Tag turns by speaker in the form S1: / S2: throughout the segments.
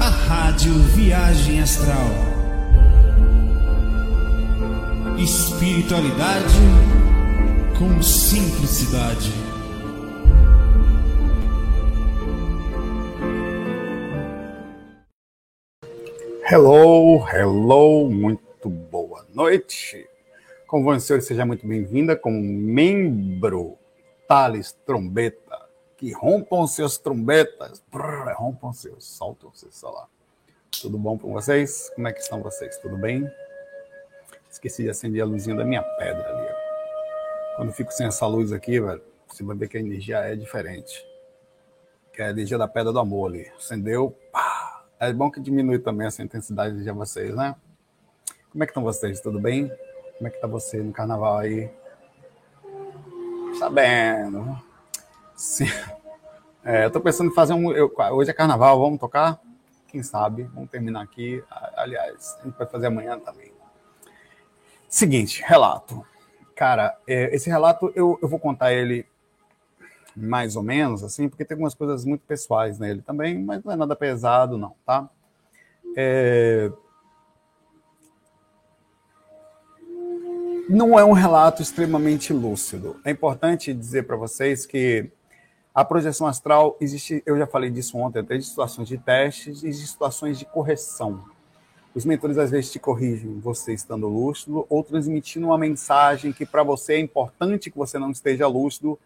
S1: A Rádio Viagem Astral. Espiritualidade com simplicidade.
S2: Hello, hello, muito boa noite. Como vão, senhores? Seja muito bem-vinda como membro Thales Trombeta que rompam seus trombetas, brrr, rompam seus, soltam seus salários. Tudo bom com vocês? Como é que estão vocês? Tudo bem? Esqueci de acender a luzinha da minha pedra ali. Quando fico sem essa luz aqui, velho, você vai ver que a energia é diferente. Que é a energia da pedra do amor ali. Acendeu, pá. É bom que diminui também essa intensidade de vocês, né? Como é que estão vocês? Tudo bem? Como é que tá você no carnaval aí? Sabendo. Sim. É, eu tô pensando em fazer um. Eu, hoje é carnaval, vamos tocar? Quem sabe? Vamos terminar aqui. Aliás, a gente vai fazer amanhã também. Seguinte, relato. Cara, é, esse relato eu, eu vou contar ele mais ou menos, assim, porque tem algumas coisas muito pessoais nele também, mas não é nada pesado, não, tá? É... Não é um relato extremamente lúcido. É importante dizer para vocês que a projeção astral existe, eu já falei disso ontem, até de situações de testes e de situações de correção. Os mentores às vezes te corrigem, você estando lúcido, ou transmitindo uma mensagem que para você é importante que você não esteja lúcido,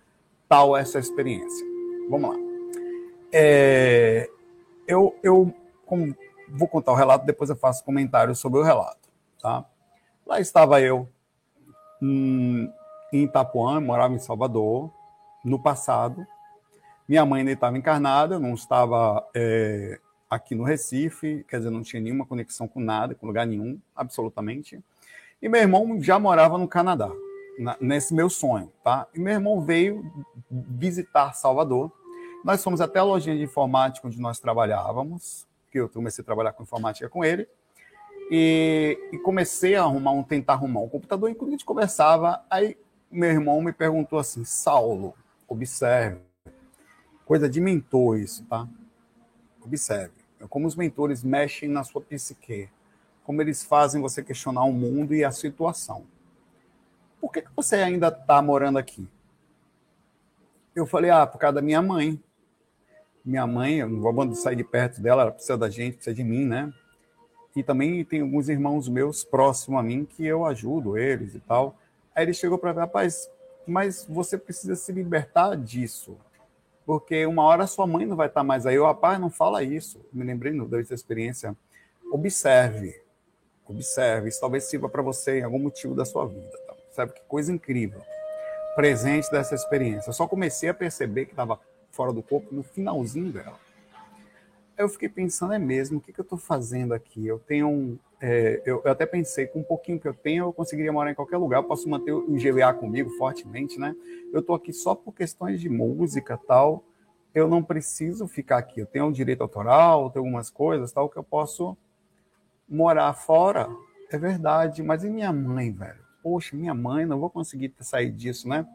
S2: tal essa experiência. Vamos lá. É, eu eu como, vou contar o relato, depois eu faço comentários sobre o relato. Tá? Lá estava eu hum, em Itapuã, morava em Salvador, no passado, minha mãe ainda estava encarnada, não estava é, aqui no Recife, quer dizer, não tinha nenhuma conexão com nada, com lugar nenhum, absolutamente. E meu irmão já morava no Canadá, na, nesse meu sonho, tá? E meu irmão veio visitar Salvador. Nós fomos até a lojinha de informática onde nós trabalhávamos, que eu comecei a trabalhar com informática com ele. E, e, comecei a arrumar um, tentar arrumar um computador. E quando a gente conversava, aí meu irmão me perguntou assim: Saulo, observe, coisa de mentor isso, tá? Observe. É como os mentores mexem na sua psique. Como eles fazem você questionar o mundo e a situação. Por que, que você ainda está morando aqui? Eu falei, ah, por causa da minha mãe. Minha mãe, eu não vou sair de perto dela, ela precisa da gente, precisa de mim, né? E também tem alguns irmãos meus próximos a mim que eu ajudo eles e tal. Aí ele chegou para mim, rapaz, mas você precisa se libertar disso porque uma hora sua mãe não vai estar mais aí. O rapaz não fala isso. Me lembrei dessa experiência. Observe, observe. Isso talvez sirva para você em algum motivo da sua vida. Tá? Sabe que coisa incrível. Presente dessa experiência. Eu só comecei a perceber que estava fora do corpo no finalzinho dela. Eu fiquei pensando, é mesmo, o que, que eu estou fazendo aqui? Eu tenho um, é, eu, eu, até pensei, com um pouquinho que eu tenho, eu conseguiria morar em qualquer lugar, posso manter o GVA comigo fortemente, né? Eu estou aqui só por questões de música tal, eu não preciso ficar aqui. Eu tenho um direito autoral, tenho algumas coisas tal, que eu posso morar fora. É verdade, mas e minha mãe, velho? Poxa, minha mãe, não vou conseguir sair disso, né?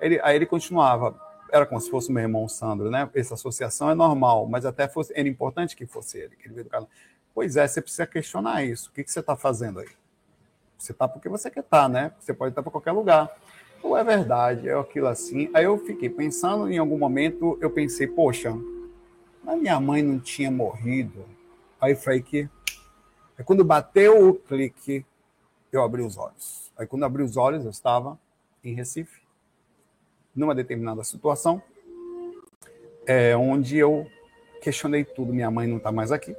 S2: Ele, aí ele continuava, era como se fosse meu irmão Sandro, né? Essa associação é normal, mas até fosse, era importante que fosse ele, que ele veio do canal. Pois é, você precisa questionar isso. O que, que você está fazendo aí? Você está porque você quer estar, tá, né? Você pode estar para qualquer lugar. Ou é verdade, é aquilo assim. Aí eu fiquei pensando, em algum momento, eu pensei, poxa, a minha mãe não tinha morrido. Aí foi que. Aí quando bateu o clique, eu abri os olhos. Aí quando abri os olhos, eu estava em Recife, numa determinada situação, é, onde eu questionei tudo. Minha mãe não está mais aqui.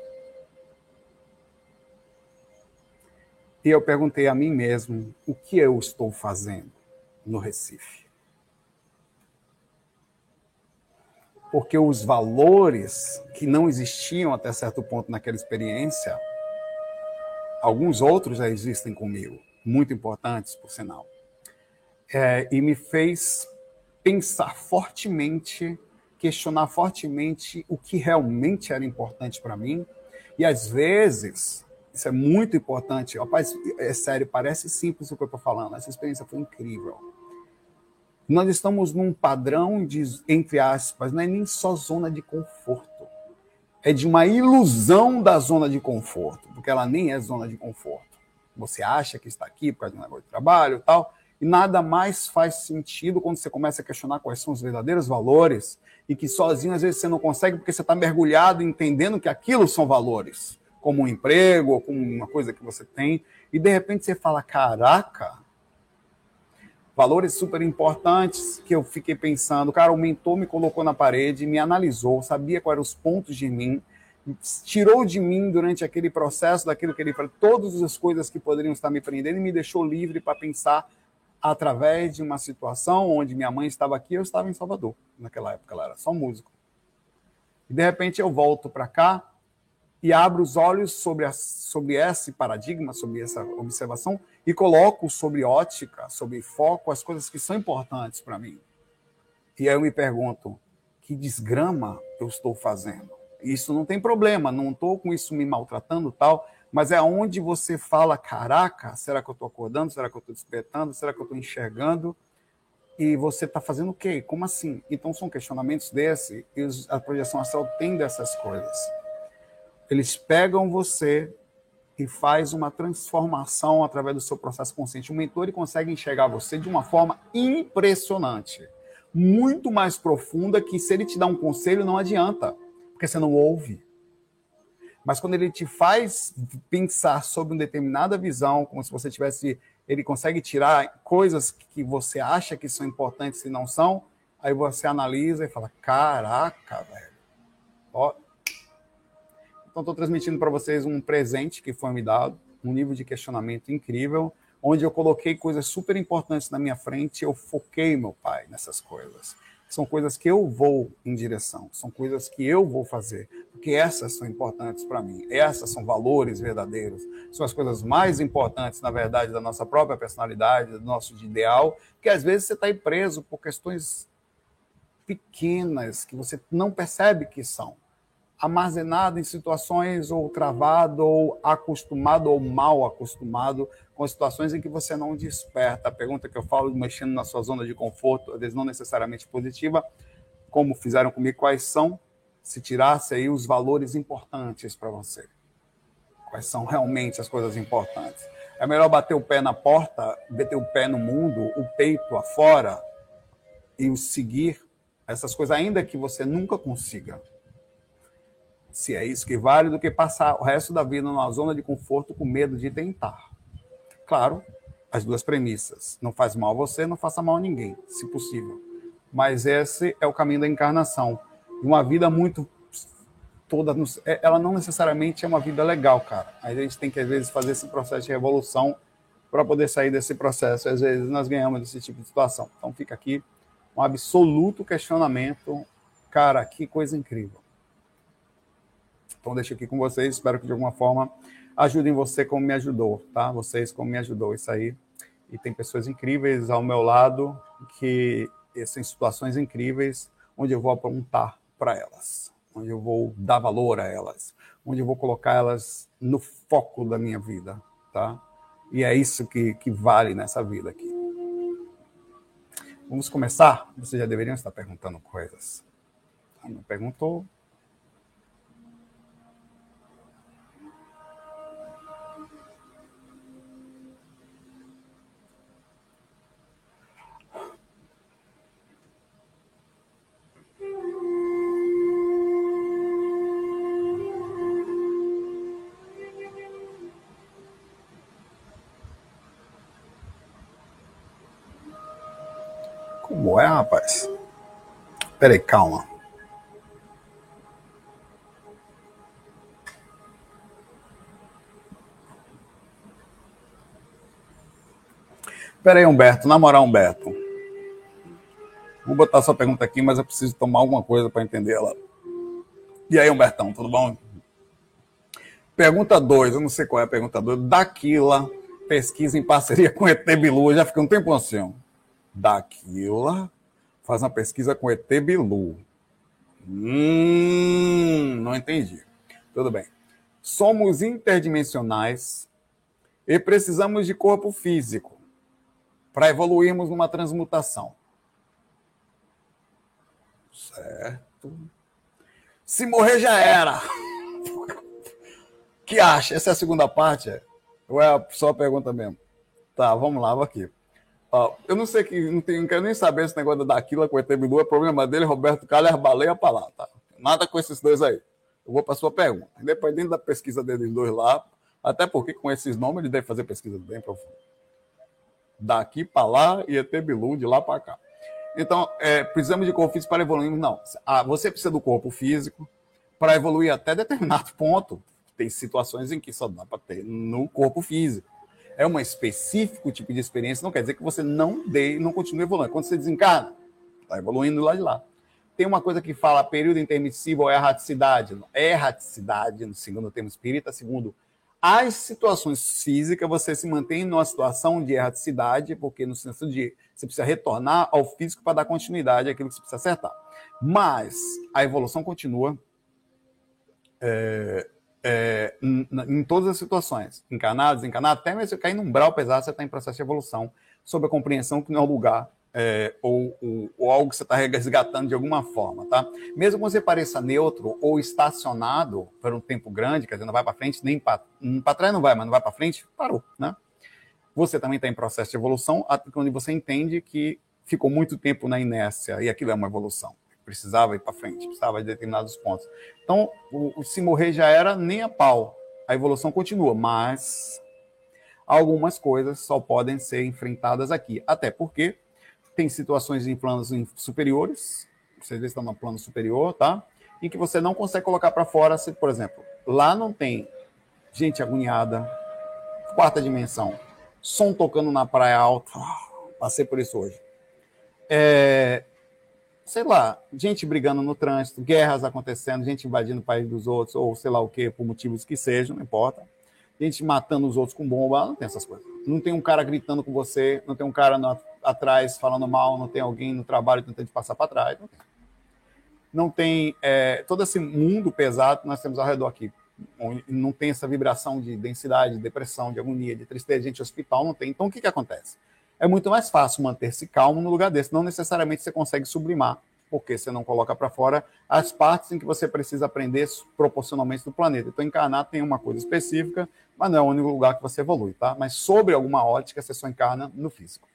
S2: E eu perguntei a mim mesmo o que eu estou fazendo no Recife. Porque os valores que não existiam até certo ponto naquela experiência, alguns outros já existem comigo, muito importantes, por sinal. É, e me fez pensar fortemente, questionar fortemente o que realmente era importante para mim. E às vezes isso é muito importante. Rapaz, é sério, parece simples o que eu estou falando. Essa experiência foi incrível. Nós estamos num padrão de, entre aspas, não é nem só zona de conforto. é de uma ilusão da zona de conforto, porque ela nem é zona de conforto. Você acha que está aqui por causa de um negócio de trabalho e tal, e nada mais faz sentido quando você começa a questionar quais são os verdadeiros valores e que sozinho às vezes você não consegue porque você está mergulhado entendendo que aquilo são valores, como um emprego ou como uma coisa que você tem, e de repente você fala: caraca, valores super importantes que eu fiquei pensando. Cara, o mentor me colocou na parede, me analisou, sabia quais eram os pontos de mim, tirou de mim durante aquele processo daquilo que ele falou, todas as coisas que poderiam estar me prendendo e me deixou livre para pensar através de uma situação onde minha mãe estava aqui, eu estava em Salvador. Naquela época ela era só músico. E de repente eu volto para cá e abro os olhos sobre, a, sobre esse paradigma, sobre essa observação e coloco sobre ótica, sobre foco, as coisas que são importantes para mim. E aí eu me pergunto, que desgrama eu estou fazendo? Isso não tem problema, não estou com isso me maltratando tal, mas é onde você fala, caraca, será que eu estou acordando? Será que eu estou despertando? Será que eu estou enxergando? E você está fazendo o quê? Como assim? Então são questionamentos desse, e a projeção astral tem dessas coisas. Eles pegam você e faz uma transformação através do seu processo consciente. O mentor ele consegue enxergar você de uma forma impressionante, muito mais profunda que se ele te dá um conselho não adianta, porque você não ouve. Mas quando ele te faz pensar sobre uma determinada visão, como se você tivesse, ele consegue tirar coisas que você acha que são importantes e não são, aí você analisa e fala: "Caraca, velho". Ó, então, estou transmitindo para vocês um presente que foi me dado, um nível de questionamento incrível, onde eu coloquei coisas super importantes na minha frente, eu foquei, meu pai, nessas coisas. São coisas que eu vou em direção, são coisas que eu vou fazer, porque essas são importantes para mim, essas são valores verdadeiros, são as coisas mais importantes, na verdade, da nossa própria personalidade, do nosso ideal, que às vezes você está preso por questões pequenas que você não percebe que são armazenado em situações ou travado ou acostumado ou mal acostumado com situações em que você não desperta. A pergunta que eu falo mexendo na sua zona de conforto, às vezes não necessariamente positiva, como fizeram comigo, quais são, se tirasse aí os valores importantes para você. Quais são realmente as coisas importantes? É melhor bater o pé na porta, bater o pé no mundo, o peito afora e seguir essas coisas, ainda que você nunca consiga se é isso que vale, do que passar o resto da vida numa zona de conforto com medo de tentar. Claro, as duas premissas. Não faz mal a você, não faça mal a ninguém, se possível. Mas esse é o caminho da encarnação. Uma vida muito toda. É, ela não necessariamente é uma vida legal, cara. A gente tem que, às vezes, fazer esse processo de revolução para poder sair desse processo. Às vezes, nós ganhamos desse tipo de situação. Então, fica aqui um absoluto questionamento. Cara, que coisa incrível. Então, deixo aqui com vocês. Espero que de alguma forma ajudem você como me ajudou, tá? Vocês como me ajudou isso aí. E tem pessoas incríveis ao meu lado que são situações incríveis onde eu vou apontar para elas, onde eu vou dar valor a elas, onde eu vou colocar elas no foco da minha vida, tá? E é isso que, que vale nessa vida aqui. Vamos começar? Vocês já deveriam estar perguntando coisas. Não perguntou, Peraí, calma. Peraí, Humberto. Na moral, Humberto. Vou botar sua pergunta aqui, mas eu preciso tomar alguma coisa para entender ela. E aí, Humbertão, tudo bom? Pergunta 2, eu não sei qual é a pergunta 2. Daquila, pesquisa em parceria com ET Bilu. Eu já fiquei um tempo assim daquilo, faz uma pesquisa com ET Bilu. Hum, não entendi. Tudo bem. Somos interdimensionais e precisamos de corpo físico para evoluirmos numa transmutação. Certo. Se morrer já era. que acha? Essa é a segunda parte? Ou é só a pergunta mesmo? Tá, vamos lá, vou aqui. Ó, eu não sei que não, tenho, não quero nem saber esse negócio da Daquila com o Etebilu, é problema dele, Roberto Calher, baleia para lá, tá? Nada com esses dois aí. Eu vou para sua pergunta. Independente da pesquisa deles dois lá, até porque com esses nomes ele deve fazer pesquisa bem profunda. Daqui para lá e Etebilu de lá para cá. Então, é, precisamos de corpo físico para evoluir? Não. Ah, você precisa do corpo físico para evoluir até determinado ponto. Tem situações em que só dá para ter no corpo físico é um específico tipo de experiência, não quer dizer que você não dê, não continue evoluindo. Quando você desencarna, está evoluindo lá de lá. Tem uma coisa que fala período intermissivo ou erraticidade. Erraticidade, no segundo termo espírita, segundo as situações físicas, você se mantém numa situação de erraticidade, porque no senso de você precisa retornar ao físico para dar continuidade àquilo que você precisa acertar. Mas a evolução continua. É, é, em, em, todas as situações, encanado, desencanado, até mesmo cair num umbral pesado, você está em processo de evolução, sob a compreensão que não é lugar é, ou, ou, ou, algo que você está resgatando de alguma forma, tá? Mesmo que você pareça neutro ou estacionado por um tempo grande, quer dizer, não vai para frente, nem para trás não vai, mas não vai para frente, parou, né? Você também está em processo de evolução, quando você entende que ficou muito tempo na inércia e aquilo é uma evolução precisava ir para frente, precisava de determinados pontos. Então, o, o, se morrer já era nem a pau. A evolução continua, mas algumas coisas só podem ser enfrentadas aqui. Até porque tem situações em planos superiores, vocês estão no plano superior, tá? Em que você não consegue colocar para fora, se, por exemplo, lá não tem gente agoniada, quarta dimensão, som tocando na praia alta, passei por isso hoje. É, sei lá, gente brigando no trânsito, guerras acontecendo, gente invadindo o país dos outros, ou sei lá o que, por motivos que sejam, não importa. Gente matando os outros com bomba, não tem essas coisas. Não tem um cara gritando com você, não tem um cara no, atrás falando mal, não tem alguém no trabalho tentando te passar para trás. Não tem, não tem é, todo esse mundo pesado que nós temos ao redor aqui. Não tem essa vibração de densidade, de depressão, de agonia, de tristeza, gente hospital, não tem. Então o que, que acontece? É muito mais fácil manter-se calmo no lugar desse. Não necessariamente você consegue sublimar, porque você não coloca para fora as partes em que você precisa aprender proporcionalmente do planeta. Então, encarnar tem uma coisa específica, mas não é o único lugar que você evolui, tá? Mas sobre alguma ótica, você só encarna no físico.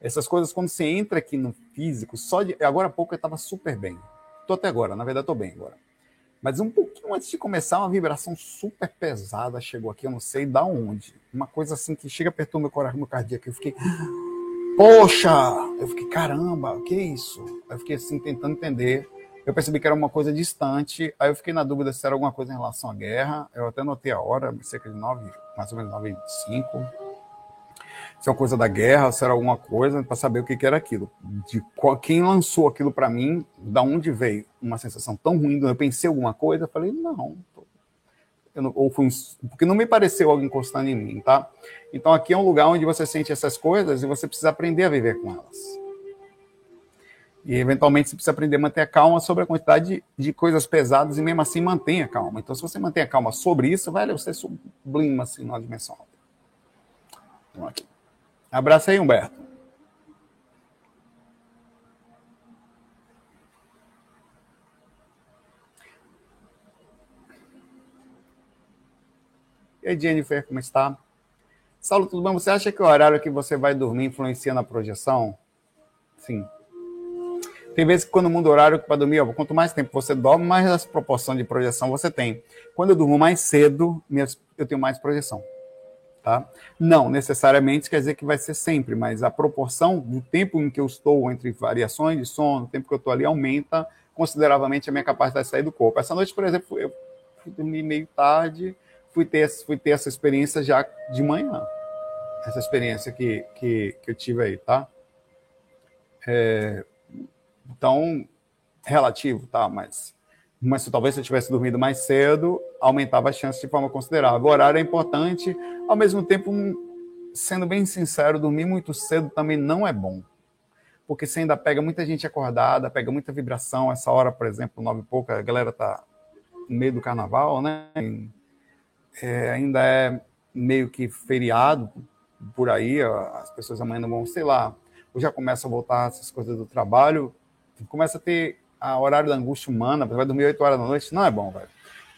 S2: Essas coisas, quando você entra aqui no físico, só de. Agora há pouco eu estava super bem. Estou até agora, na verdade, estou bem agora. Mas um pouquinho antes de começar, uma vibração super pesada chegou aqui, eu não sei da onde. Uma coisa assim que chega perto do meu coração, meu cardíaco. Eu fiquei, poxa! Eu fiquei, caramba, o que é isso? Eu fiquei assim, tentando entender. Eu percebi que era uma coisa distante. Aí eu fiquei na dúvida se era alguma coisa em relação à guerra. Eu até notei a hora, cerca de nove, mais ou menos nove e cinco se é uma coisa da guerra, se era alguma coisa, para saber o que, que, era aquilo. De qual, quem lançou aquilo para mim, da onde veio uma sensação tão ruim, eu pensei alguma coisa, falei, não, não ou fui, porque não me pareceu algo encostando em mim, tá? Então aqui é um lugar onde você sente essas coisas e você precisa aprender a viver com elas. E eventualmente você precisa aprender a manter a calma sobre a quantidade de, de coisas pesadas e mesmo assim mantenha a calma. Então, se você mantém a calma sobre isso, velho, você sublima assim na dimensão. Então, aqui. Abraço aí, Humberto. E aí, Jennifer, como está? Saulo, tudo bem? Você acha que o horário que você vai dormir influencia na projeção? Sim. Tem vezes que quando muda o horário para dormir, ó, quanto mais tempo você dorme, mais proporção de projeção você tem. Quando eu durmo mais cedo, eu tenho mais projeção. Tá? Não necessariamente quer dizer que vai ser sempre, mas a proporção do tempo em que eu estou entre variações de sono, o tempo que eu estou ali, aumenta consideravelmente a minha capacidade de sair do corpo. Essa noite, por exemplo, eu fui dormir meio tarde, fui ter, fui ter essa experiência já de manhã. Essa experiência que, que, que eu tive aí, tá? É, então, relativo, tá? Mas mas se talvez se eu tivesse dormido mais cedo, aumentava a chance de forma considerável. O horário é importante, ao mesmo tempo, sendo bem sincero, dormir muito cedo também não é bom. Porque você ainda pega muita gente acordada, pega muita vibração. Essa hora, por exemplo, nove e pouca, a galera tá no meio do carnaval, né? É, ainda é meio que feriado por aí, as pessoas amanhã não vão, sei lá, ou já começa a voltar essas coisas do trabalho, começa a ter a horário da angústia humana, você vai dormir 8 horas da noite, não é bom, velho.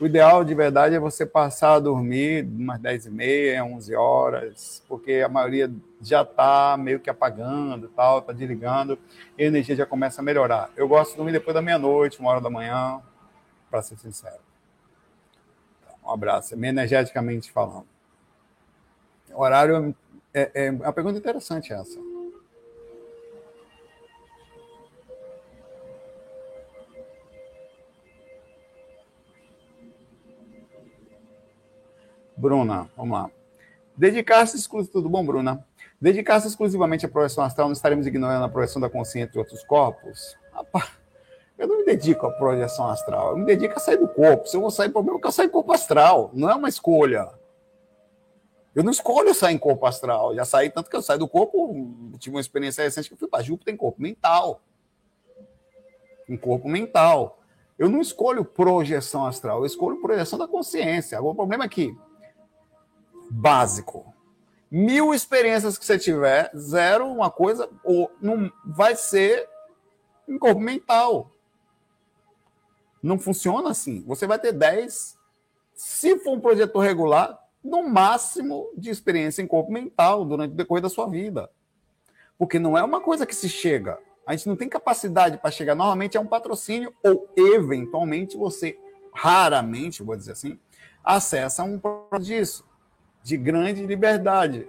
S2: O ideal de verdade é você passar a dormir umas 10 e meia, 11 horas, porque a maioria já está meio que apagando, tal, está desligando, e a energia já começa a melhorar. Eu gosto de dormir depois da meia-noite, uma hora da manhã, para ser sincero. Um abraço, energeticamente falando. Horário é, é, é uma pergunta interessante essa. Bruna, vamos lá. Dedicar-se exclusivamente. Tudo bom, Bruna? Dedicar-se exclusivamente à projeção astral, não estaremos ignorando a projeção da consciência de outros corpos? Rapaz, eu não me dedico à projeção astral, eu me dedico a sair do corpo. Se eu vou sair, problema é que eu saio em corpo astral, não é uma escolha. Eu não escolho sair em corpo astral, já saí tanto que eu saio do corpo, tive uma experiência recente que eu fui para Júpiter em corpo mental. Em corpo mental. Eu não escolho projeção astral, eu escolho projeção da consciência. Agora, o problema é que básico. Mil experiências que você tiver, zero uma coisa, ou não vai ser em corpo mental. Não funciona assim. Você vai ter 10. Se for um projetor regular, no máximo de experiência em corpo mental durante o decorrer da sua vida. Porque não é uma coisa que se chega. A gente não tem capacidade para chegar. Normalmente é um patrocínio, ou eventualmente você, raramente, vou dizer assim, acessa um disso de grande liberdade.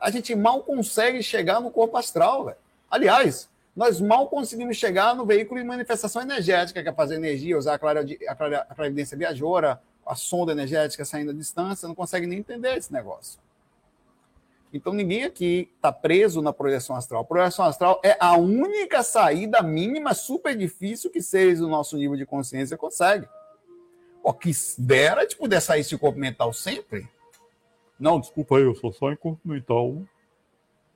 S2: a gente mal consegue chegar no corpo astral, velho. Aliás, nós mal conseguimos chegar no veículo de manifestação energética, que é fazer energia, usar a, clara, a, clarividência viajora, a sonda energética saindo à distância, não consegue nem entender esse negócio. Então ninguém aqui está preso na projeção astral. A projeção astral é a única saída mínima, super difícil que seres do nosso nível de consciência conseguem. O que dera de poder sair esse corpo mental sempre.
S3: Não, desculpa aí, eu sou só em corpo mental.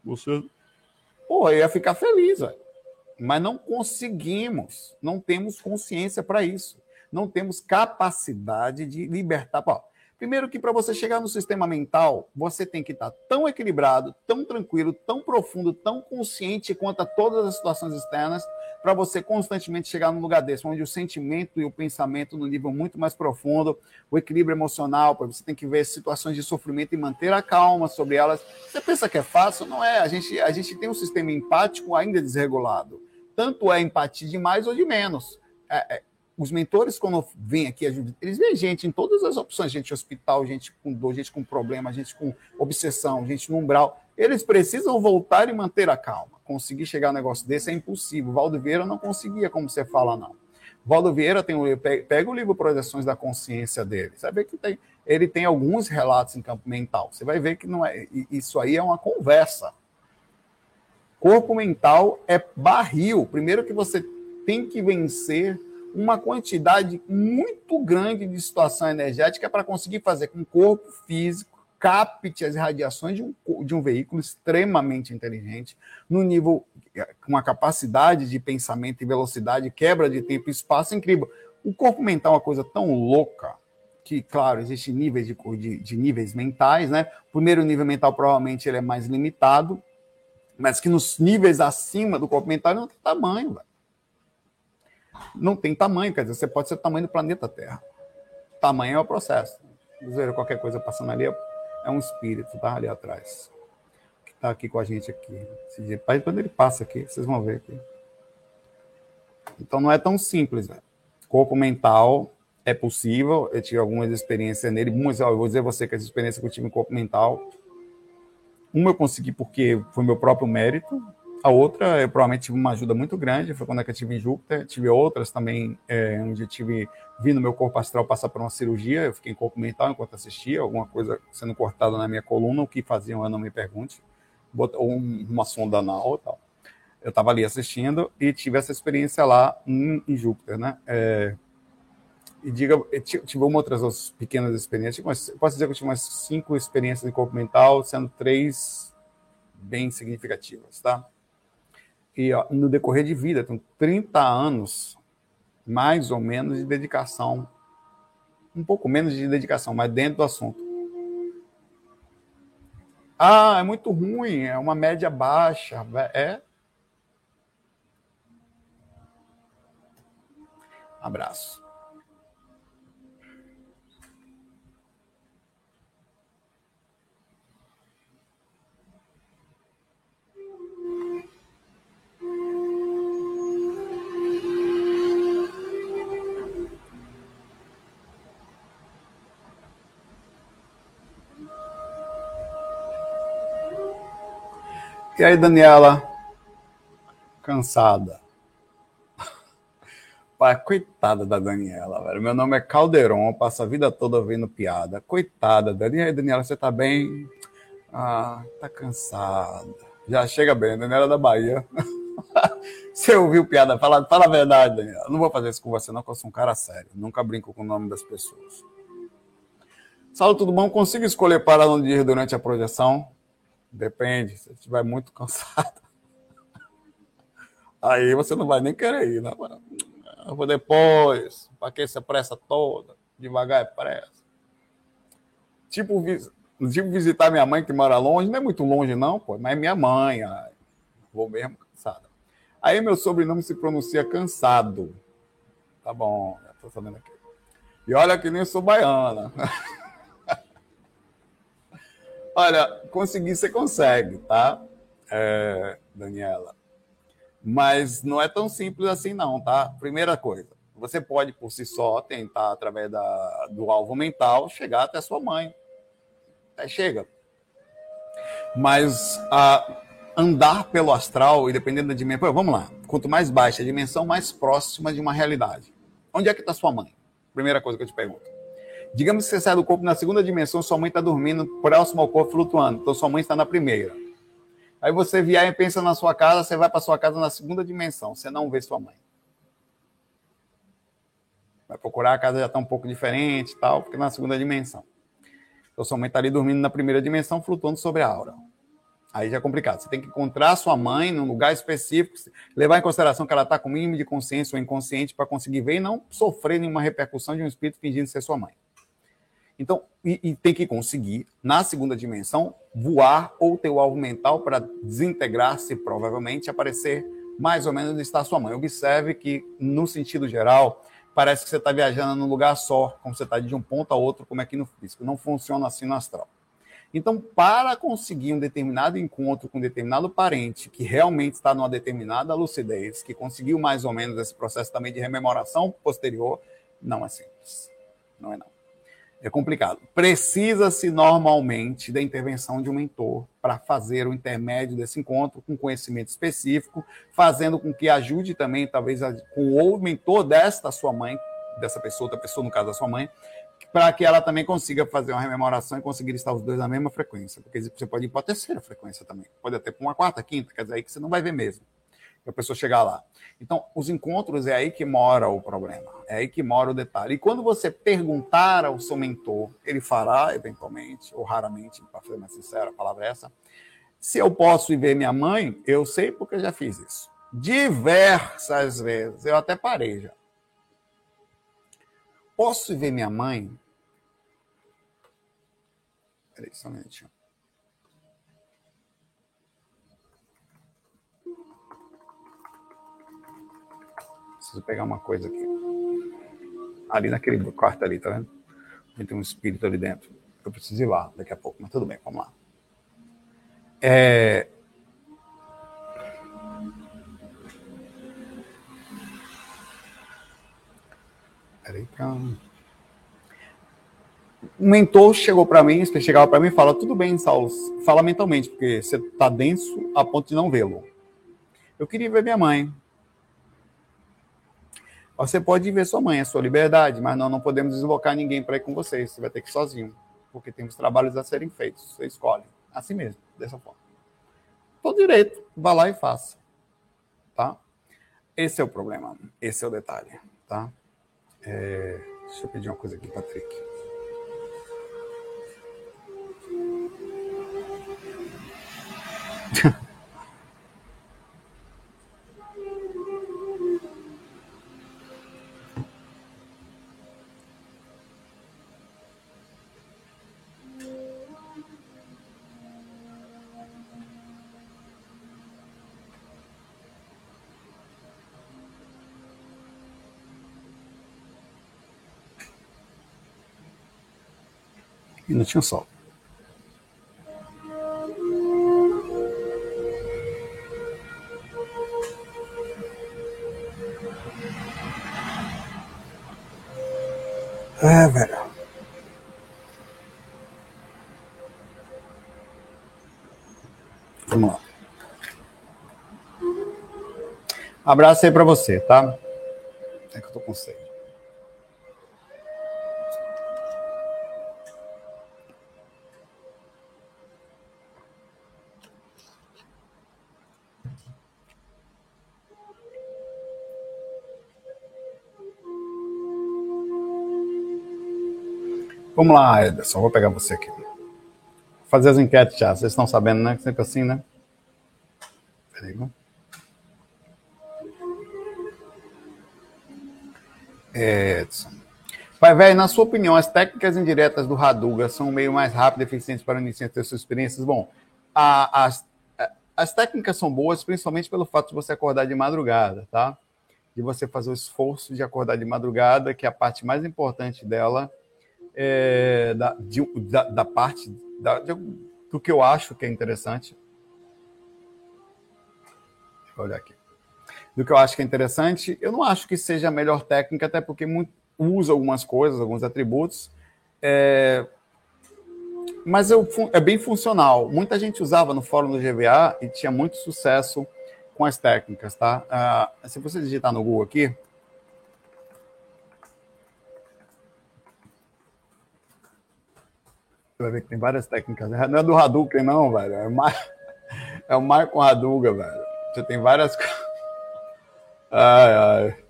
S3: Você.
S2: Pô, eu ia ficar feliz, velho. Mas não conseguimos, não temos consciência para isso. Não temos capacidade de libertar. Pô, primeiro que para você chegar no sistema mental, você tem que estar tá tão equilibrado, tão tranquilo, tão profundo, tão consciente quanto a todas as situações externas para você constantemente chegar num lugar desse, onde o sentimento e o pensamento no nível muito mais profundo, o equilíbrio emocional, para você tem que ver situações de sofrimento e manter a calma sobre elas. Você pensa que é fácil? Não é. A gente, a gente tem um sistema empático ainda desregulado. Tanto é empatia de mais ou de menos. É, é, os mentores, quando vêm aqui, eles veem gente em todas as opções, gente hospital, gente com dor, gente com problema, gente com obsessão, gente no umbral. Eles precisam voltar e manter a calma. Conseguir chegar a um negócio desse é impossível. Valdo Vieira não conseguia, como você fala, não. Valdo Vieira tem um, pega o livro Projeções da Consciência dele. Você vai ver que tem, ele tem alguns relatos em campo mental. Você vai ver que não é, isso aí é uma conversa. Corpo mental é barril. Primeiro que você tem que vencer uma quantidade muito grande de situação energética para conseguir fazer com o corpo físico capte as radiações de um, de um veículo extremamente inteligente, no nível, com uma capacidade de pensamento e velocidade, quebra de tempo e espaço incrível. O corpo mental é uma coisa tão louca que, claro, existem níveis de, de, de, níveis mentais, né? O primeiro nível mental provavelmente ele é mais limitado, mas que nos níveis acima do corpo mental não tem tamanho, velho. Não tem tamanho, quer dizer, você pode ser o tamanho do planeta Terra. Tamanho é o processo. Ver qualquer coisa passando ali, é um espírito, tá? Ali atrás. Que está aqui com a gente aqui. Quando ele passa aqui, vocês vão ver aqui. Então não é tão simples, velho. Corpo mental é possível. Eu tive algumas experiências nele. Umas, eu vou dizer a você que essa experiência que eu tive em corpo mental. Uma eu consegui porque foi meu próprio mérito. A outra, eu provavelmente tive uma ajuda muito grande, foi quando eu tive em Júpiter. Tive outras também, é, onde eu tive, vi no meu corpo astral passar por uma cirurgia, eu fiquei em corpo mental enquanto assistia, alguma coisa sendo cortada na minha coluna, o que faziam, eu não me pergunte, ou uma sonda anal e tal. Eu estava ali assistindo e tive essa experiência lá em, em Júpiter, né? É, e diga, tive uma outras pequenas experiências, mas posso dizer que eu tive umas cinco experiências em corpo mental, sendo três bem significativas, tá? E no decorrer de vida, tem 30 anos, mais ou menos, de dedicação, um pouco menos de dedicação, mas dentro do assunto. Ah, é muito ruim, é uma média baixa. É. Abraço. E aí, Daniela? Cansada. Pai, coitada da Daniela, velho. Meu nome é Calderon, passo a vida toda ouvindo piada. Coitada, Daniela. E aí, Daniela, você tá bem? Ah, tá cansada. Já chega bem, Daniela é da Bahia. você ouviu piada? Fala, fala a verdade, Daniela. Não vou fazer isso com você, não, porque eu sou um cara sério. Nunca brinco com o nome das pessoas. Saulo, tudo bom? Consigo escolher para onde ir durante a projeção? Depende, se estiver muito cansado. Aí você não vai nem querer ir, né? Eu vou depois, para que essa pressa toda? Devagar é pressa. Tipo, tipo, visitar minha mãe que mora longe, não é muito longe, não, pô, mas é minha mãe. Ai, vou mesmo cansada. Aí meu sobrenome se pronuncia cansado. Tá bom, já tô sabendo aqui. E olha que nem sou baiana. Olha, conseguir você consegue, tá, é, Daniela? Mas não é tão simples assim, não, tá? Primeira coisa, você pode por si só tentar, através da, do alvo mental, chegar até sua mãe. Até chega. Mas a, andar pelo astral, e dependendo da dimensão. Vamos lá. Quanto mais baixa a dimensão, mais próxima de uma realidade. Onde é que está sua mãe? Primeira coisa que eu te pergunto. Digamos que você sai do corpo na segunda dimensão, sua mãe está dormindo próximo ao corpo flutuando. Então sua mãe está na primeira. Aí você viaja e pensa na sua casa, você vai para sua casa na segunda dimensão, você não vê sua mãe. Vai procurar, a casa já está um pouco diferente tal, porque na segunda dimensão. Então sua mãe está ali dormindo na primeira dimensão, flutuando sobre a aura. Aí já é complicado. Você tem que encontrar sua mãe num lugar específico, levar em consideração que ela está com mínimo de consciência ou inconsciente para conseguir ver e não sofrer nenhuma repercussão de um espírito fingindo ser sua mãe. Então, e, e, tem que conseguir, na segunda dimensão, voar ou ter o alvo mental para desintegrar-se, provavelmente, aparecer mais ou menos onde está sua mãe. Observe que, no sentido geral, parece que você está viajando num lugar só, como você está de um ponto a outro, como é aqui no físico. Não funciona assim no astral. Então, para conseguir um determinado encontro com um determinado parente que realmente está numa determinada lucidez, que conseguiu mais ou menos esse processo também de rememoração posterior, não é simples. Não é não é complicado. Precisa-se normalmente da intervenção de um mentor para fazer o intermédio desse encontro com conhecimento específico, fazendo com que ajude também, talvez, com o mentor desta sua mãe, dessa pessoa, outra pessoa, no caso da sua mãe, para que ela também consiga fazer uma rememoração e conseguir estar os dois na mesma frequência. Porque você pode ir para a terceira frequência também. Pode até para uma quarta, quinta, quer dizer, aí que você não vai ver mesmo a pessoa chegar lá. Então, os encontros é aí que mora o problema, é aí que mora o detalhe. E quando você perguntar ao seu mentor, ele fará, eventualmente, ou raramente, para ser mais sincero, a palavra é essa, se eu posso ir ver minha mãe, eu sei porque eu já fiz isso. Diversas vezes. Eu até parei já. Posso ir ver minha mãe? Peraí, só um minutinho. Preciso pegar uma coisa aqui. Ali naquele quarto ali, tá vendo? Tem um espírito ali dentro. Eu preciso ir lá daqui a pouco, mas tudo bem, vamos lá. É... Peraí, calma. O mentor chegou para mim, chegava para mim e fala: Tudo bem, Saulo, fala mentalmente, porque você está denso a ponto de não vê-lo. Eu queria ver minha mãe. Você pode ver sua mãe, a sua liberdade, mas nós não podemos deslocar ninguém para ir com vocês. Você vai ter que ir sozinho, porque temos trabalhos a serem feitos. Você escolhe, assim mesmo, dessa forma. Todo direito, vá lá e faça. Tá? Esse é o problema, esse é o detalhe. Tá? É... Deixa eu pedir uma coisa aqui, Patrick. Yeah. minutinho só. É, velho. Vamos lá. Abraço aí pra você, tá? É que eu tô com sede. Vamos lá, Ederson, vou pegar você aqui. Vou fazer as enquetes já, vocês estão sabendo, né? Sempre assim, né? Peraí, Edson. Pai velho, na sua opinião, as técnicas indiretas do Raduga são um meio mais rápido e eficiente para iniciantes ter suas experiências? Bom, a, as, as técnicas são boas, principalmente pelo fato de você acordar de madrugada, tá? De você fazer o esforço de acordar de madrugada, que é a parte mais importante dela, é, da, de, da, da, parte da, de, do que eu acho que é interessante. Deixa eu olhar aqui. Do que eu acho que é interessante, eu não acho que seja a melhor técnica, até porque muito, usa algumas coisas, alguns atributos. É, mas eu, é bem funcional. Muita gente usava no fórum do GVA e tinha muito sucesso com as técnicas, tá? Ah, se você digitar no Google aqui, vai ver que tem várias técnicas. Não é do Hadouken, não, velho. É, Mar... é o Marco Hadouga, velho. Você tem várias Ai, ai.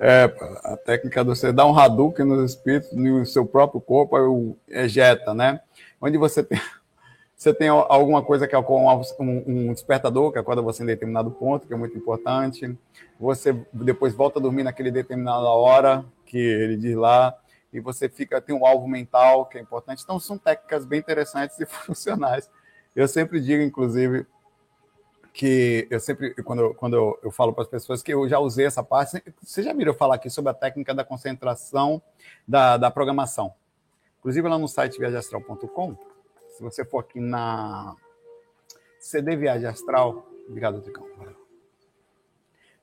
S2: É, a técnica de você dar um Hadouken nos espíritos, no seu próprio corpo, aí ejeta, né? Onde você tem, você tem alguma coisa que é um despertador, que acorda você em determinado ponto, que é muito importante. Você depois volta a dormir naquele determinada hora, que ele diz lá e você fica tem um alvo mental que é importante. Então são técnicas bem interessantes e funcionais. Eu sempre digo, inclusive, que eu sempre quando eu, quando eu, eu falo para as pessoas que eu já usei essa parte. Você já viram falar aqui sobre a técnica da concentração da, da programação? Inclusive lá no site viagemastral.com, se você for aqui na CD Viagem Astral, obrigado, Ticão.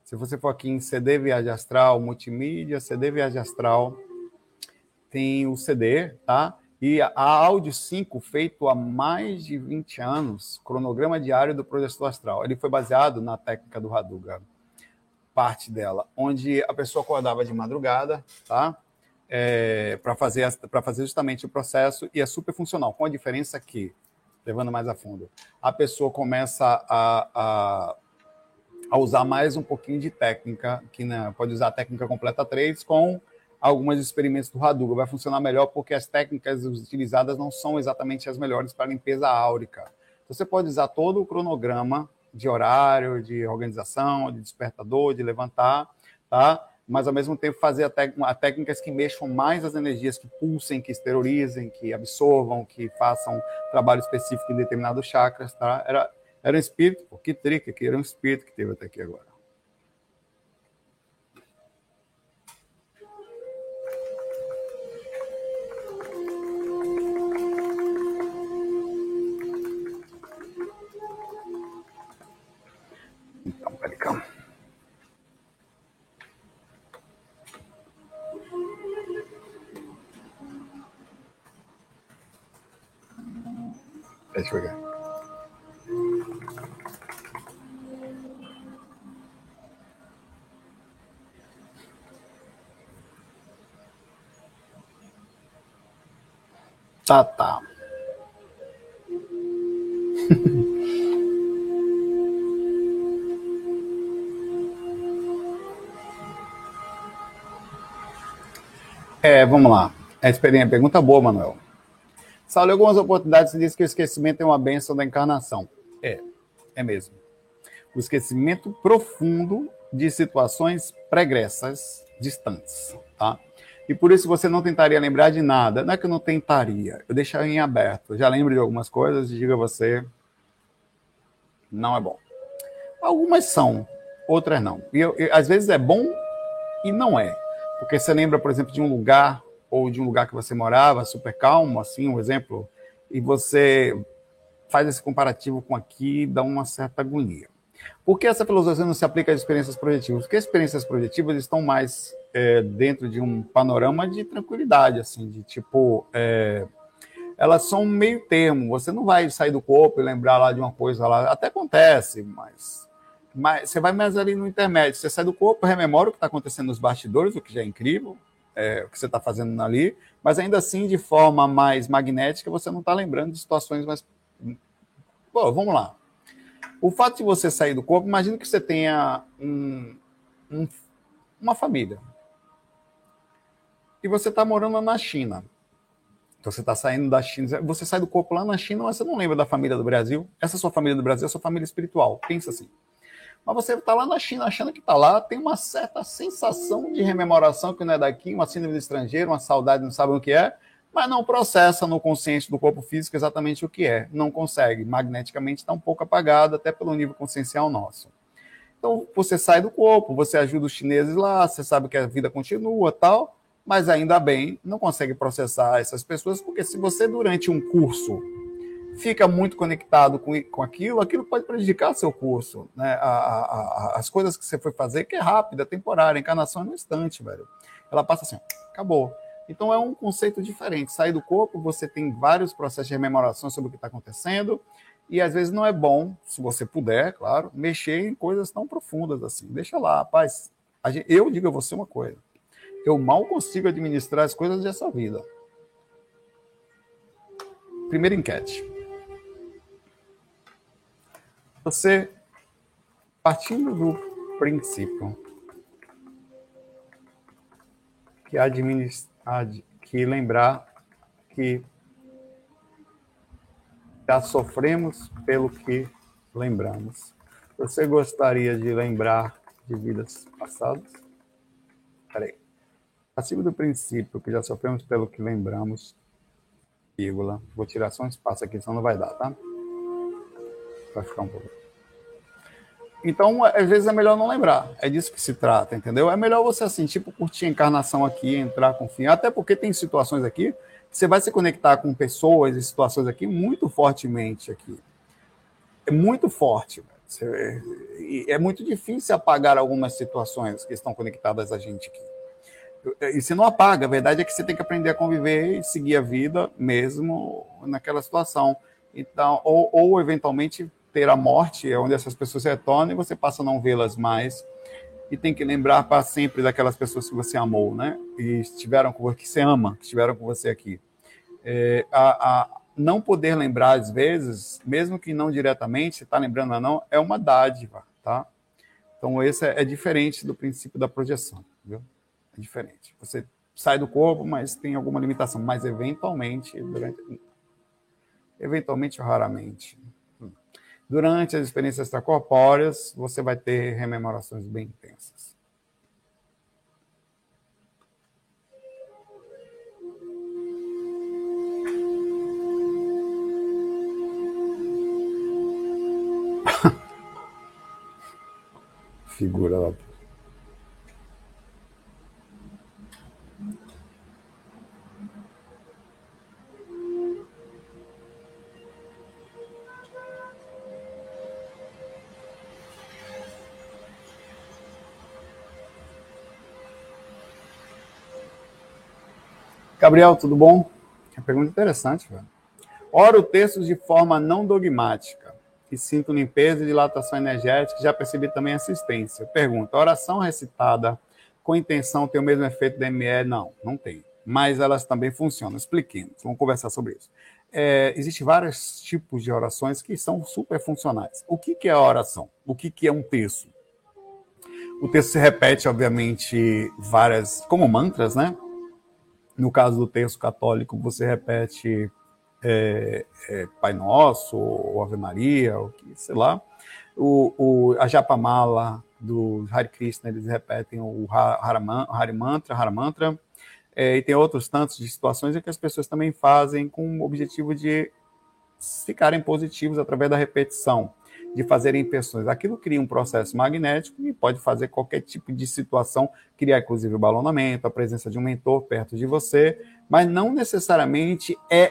S2: Se você for aqui em CD Viagem Astral, multimídia, CD Viagem Astral, tem o CD, tá? E a Áudio 5, feito há mais de 20 anos, cronograma diário do Projeto Astral. Ele foi baseado na técnica do Raduga, parte dela, onde a pessoa acordava de madrugada, tá? É, para fazer, fazer justamente o processo e é super funcional, com a diferença que, levando mais a fundo, a pessoa começa a, a, a usar mais um pouquinho de técnica, que né, pode usar a técnica completa 3 com alguns experimentos do Hadoop. Vai funcionar melhor porque as técnicas utilizadas não são exatamente as melhores para limpeza áurica. Então, você pode usar todo o cronograma de horário, de organização, de despertador, de levantar, tá? mas ao mesmo tempo fazer técnicas que mexam mais as energias, que pulsem, que exteriorizem, que absorvam, que façam trabalho específico em determinados chakras, tá? Era, era um espírito, pô, que trick aqui, era um espírito que teve até aqui agora. Deixa eu ver. Tá, tá. É, vamos lá. A experiência, pergunta boa, Manuel. Saulo, algumas oportunidades diz que o esquecimento é uma benção da encarnação. É, é mesmo. O esquecimento profundo de situações pregressas, distantes, tá? E por isso você não tentaria lembrar de nada. Não é que eu não tentaria, eu deixaria em aberto. Eu já lembro de algumas coisas e digo a você, não é bom. Algumas são, outras não. E eu, eu, às vezes é bom e não é. Porque você lembra, por exemplo, de um lugar ou de um lugar que você morava, super calmo, assim, um exemplo, e você faz esse comparativo com aqui, dá uma certa agonia. Por que essa filosofia não se aplica às experiências projetivas? Porque as experiências projetivas estão mais é, dentro de um panorama de tranquilidade, assim, de tipo, é, elas são um meio termo. Você não vai sair do corpo e lembrar lá de uma coisa lá. Até acontece, mas, mas você vai mais ali no intermédio. Você sai do corpo, rememora o que está acontecendo nos bastidores, o que já é incrível, é, o que você está fazendo ali, mas ainda assim, de forma mais magnética, você não está lembrando de situações mais. Pô, vamos lá. O fato de você sair do corpo, imagina que você tenha um, um, uma família. E você está morando na China. Então você está saindo da China, você sai do corpo lá na China, mas você não lembra da família do Brasil. Essa sua família do Brasil é sua família espiritual. Pensa assim. Mas você está lá na China achando que está lá, tem uma certa sensação de rememoração que não é daqui, uma síndrome do estrangeiro, uma saudade, não sabe o que é, mas não processa no consciente do corpo físico exatamente o que é. Não consegue. Magneticamente está um pouco apagado, até pelo nível consciencial nosso. Então você sai do corpo, você ajuda os chineses lá, você sabe que a vida continua tal, mas ainda bem não consegue processar essas pessoas, porque se você, durante um curso, fica muito conectado com, com aquilo, aquilo pode prejudicar seu curso. Né? A, a, a, as coisas que você foi fazer, que é rápida, temporária, encarnação é no instante, velho. Ela passa assim, acabou. Então é um conceito diferente. Sair do corpo, você tem vários processos de rememoração sobre o que está acontecendo, e às vezes não é bom, se você puder, claro, mexer em coisas tão profundas assim. Deixa lá, rapaz. Eu digo a você uma coisa eu mal consigo administrar as coisas dessa vida. Primeira enquete. Você, partindo do princípio que administrar, que lembrar que já sofremos pelo que lembramos. Você gostaria de lembrar de vidas passadas? Peraí. Acima do princípio que já sofremos pelo que lembramos, vírgula, vou tirar só um espaço aqui, senão não vai dar, tá? Vai ficar um pouco. Então, às vezes é melhor não lembrar. É disso que se trata, entendeu? É melhor você, assim, tipo, curtir a encarnação aqui, entrar com fim. Até porque tem situações aqui que você vai se conectar com pessoas e situações aqui muito fortemente aqui. É muito forte. É muito difícil apagar algumas situações que estão conectadas a gente aqui e você não apaga. A verdade é que você tem que aprender a conviver e seguir a vida mesmo naquela situação. Então, ou, ou eventualmente ter a morte, é onde essas pessoas retornam e você passa a não vê-las mais. E tem que lembrar para sempre daquelas pessoas que você amou, né? E estiveram com você, que você ama, que estiveram com você aqui. É, a, a, não poder lembrar às vezes, mesmo que não diretamente, está lembrando ou não, é uma dádiva, tá? Então esse é, é diferente do princípio da projeção, viu? É diferente. Você sai do corpo, mas tem alguma limitação. Mas eventualmente, durante, eventualmente raramente, durante as experiências extracorpóreas, você vai ter rememorações bem intensas. Figura lá. Gabriel, tudo bom? É pergunta interessante, velho. Oro textos de forma não dogmática e sinto limpeza e dilatação energética, já percebi também assistência. Pergunta: oração recitada com intenção tem o mesmo efeito da ME? Não, não tem. Mas elas também funcionam. Expliquemos, vamos conversar sobre isso. É, Existem vários tipos de orações que são super funcionais. O que, que é a oração? O que, que é um texto? O texto se repete, obviamente, várias, como mantras, né? No caso do texto católico, você repete é, é, Pai Nosso, ou Ave Maria, ou que, sei lá. O, o, a Japamala do Hare Krishna, eles repetem o Hari Mantra, Hara Mantra. É, e tem outros tantos de situações em que as pessoas também fazem com o objetivo de ficarem positivos através da repetição. De fazer impressões. Aquilo cria um processo magnético e pode fazer qualquer tipo de situação, criar inclusive o balonamento, a presença de um mentor perto de você, mas não necessariamente é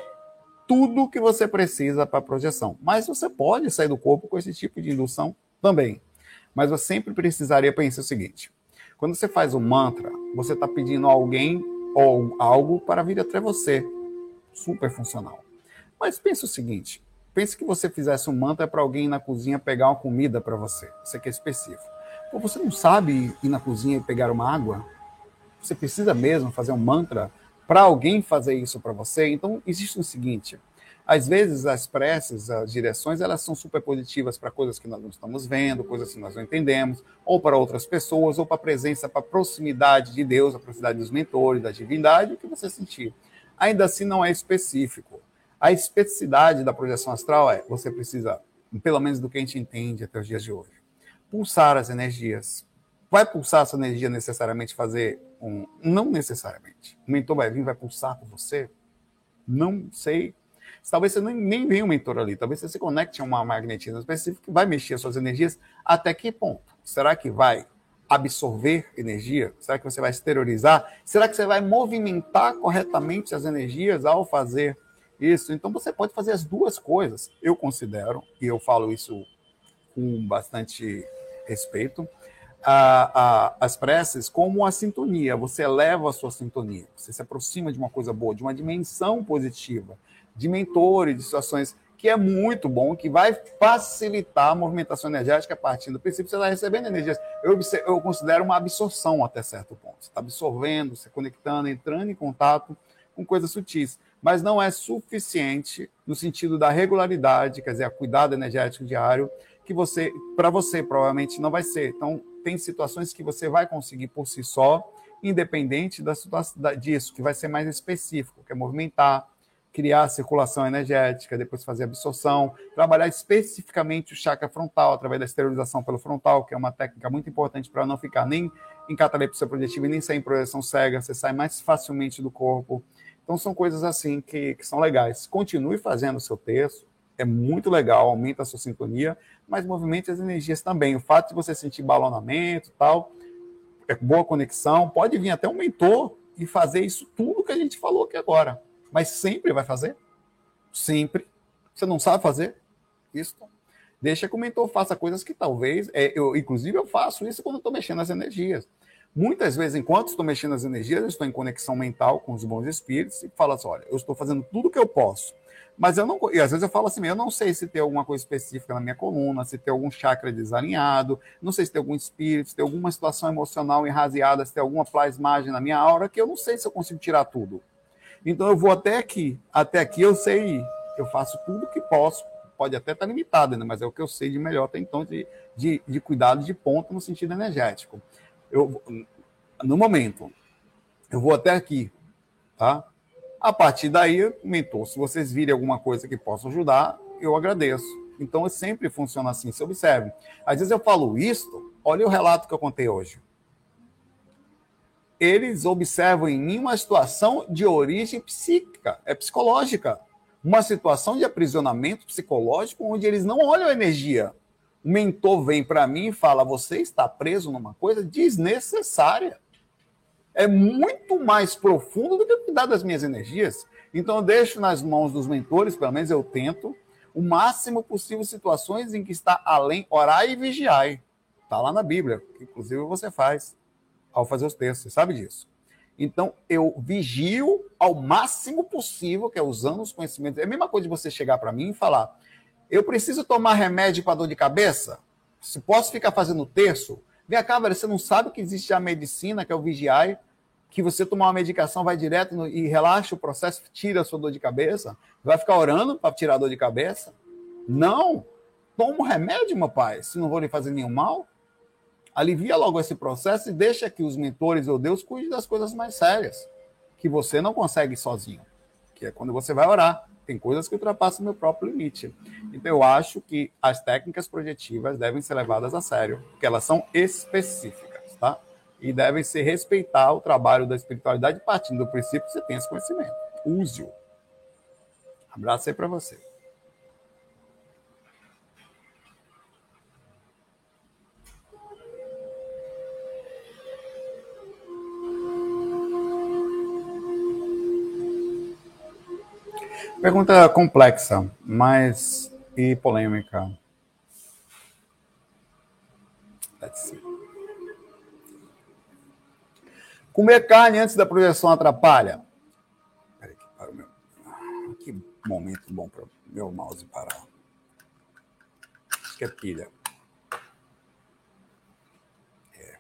S2: tudo que você precisa para projeção. Mas você pode sair do corpo com esse tipo de indução também. Mas você sempre precisaria pensar o seguinte: quando você faz um mantra, você está pedindo a alguém ou algo para vir até você. Super funcional. Mas pensa o seguinte: pense que você fizesse um mantra para alguém na cozinha pegar uma comida para você. Isso aqui é específico. Pô, você não sabe ir na cozinha e pegar uma água? Você precisa mesmo fazer um mantra para alguém fazer isso para você? Então, existe o seguinte: às vezes as preces, as direções, elas são super positivas para coisas que nós não estamos vendo, coisas que nós não entendemos, ou para outras pessoas, ou para a presença, para a proximidade de Deus, a proximidade dos mentores, da divindade, o que você sentir. Ainda assim, não é específico. A especificidade da projeção astral é: você precisa, pelo menos do que a gente entende até os dias de hoje, pulsar as energias. Vai pulsar essa energia necessariamente fazer um. Não necessariamente. O mentor vai vir, vai pulsar com você? Não sei. Talvez você nem, nem venha um mentor ali, talvez você se conecte a uma magnetismo específico que vai mexer as suas energias. Até que ponto? Será que vai absorver energia? Será que você vai exteriorizar? Será que você vai movimentar corretamente as energias ao fazer isso. Então você pode fazer as duas coisas. Eu considero, e eu falo isso com bastante respeito, a, a, as preces como a sintonia. Você eleva a sua sintonia. Você se aproxima de uma coisa boa, de uma dimensão positiva, de mentores, de situações que é muito bom, que vai facilitar a movimentação energética a partir do princípio você está recebendo energias. Eu, eu considero uma absorção até certo ponto. Você está absorvendo, se conectando, entrando em contato com coisas sutis mas não é suficiente no sentido da regularidade, quer dizer, a cuidado energético diário, que você, para você, provavelmente não vai ser. Então, tem situações que você vai conseguir por si só, independente da situação disso, que vai ser mais específico, que é movimentar, criar circulação energética, depois fazer absorção, trabalhar especificamente o chakra frontal, através da esterilização pelo frontal, que é uma técnica muito importante para não ficar nem em catalepsia projetiva e nem sair em projeção cega, você sai mais facilmente do corpo. Então, são coisas assim que, que são legais. Continue fazendo o seu texto, é muito legal, aumenta a sua sintonia, mas movimente as energias também. O fato de você sentir balonamento tal, é boa conexão, pode vir até um mentor e fazer isso tudo que a gente falou aqui agora. Mas sempre vai fazer? Sempre. Você não sabe fazer? Isso. Deixa que o mentor faça coisas que talvez. É, eu, inclusive, eu faço isso quando estou mexendo nas energias. Muitas vezes, enquanto estou mexendo nas energias, eu estou em conexão mental com os bons espíritos e falo assim: olha, eu estou fazendo tudo o que eu posso. Mas eu não. E às vezes eu falo assim: eu não sei se tem alguma coisa específica na minha coluna, se tem algum chakra desalinhado, não sei se tem algum espírito, se tem alguma situação emocional enraseada, se tem alguma plasmagem na minha aura, que eu não sei se eu consigo tirar tudo. Então eu vou até aqui. Até aqui eu sei. Eu faço tudo o que posso. Pode até estar limitado, né? mas é o que eu sei de melhor até então de, de, de cuidado de ponto no sentido energético eu, no momento, eu vou até aqui, tá? A partir daí, mentor, se vocês virem alguma coisa que possa ajudar, eu agradeço. Então, sempre funciona assim, se observe. Às vezes eu falo isto, olha o relato que eu contei hoje. Eles observam em mim uma situação de origem psíquica, é psicológica. Uma situação de aprisionamento psicológico onde eles não olham a energia, o mentor vem para mim e fala: você está preso numa coisa desnecessária. É muito mais profundo do que cuidar das minhas energias. Então, eu deixo nas mãos dos mentores, pelo menos eu tento, o máximo possível situações em que está além, orar e vigiar. Está lá na Bíblia, que inclusive você faz ao fazer os textos, você sabe disso. Então, eu vigio ao máximo possível, que é usando os conhecimentos. É a mesma coisa de você chegar para mim e falar: eu preciso tomar remédio para dor de cabeça? Se posso ficar fazendo terço? Vem cá, velho, você não sabe que existe a medicina, que é o vigiai, que você tomar uma medicação vai direto no, e relaxa o processo, tira a sua dor de cabeça? Vai ficar orando para tirar a dor de cabeça? Não! Toma um remédio, meu pai, se não vou lhe fazer nenhum mal. Alivia logo esse processo e deixa que os mentores ou Deus cuide das coisas mais sérias, que você não consegue sozinho, que é quando você vai orar tem coisas que ultrapassam o meu próprio limite. Então, eu acho que as técnicas projetivas devem ser levadas a sério, porque elas são específicas, tá? E devem ser respeitar o trabalho da espiritualidade partindo do princípio que você tem esse conhecimento. Use-o. Abraço aí para você. Pergunta complexa, mas e polêmica. Let's see. Comer carne antes da projeção atrapalha? Peraí, que para o meu. Que momento bom para o meu mouse parar. Acho que é pilha. É.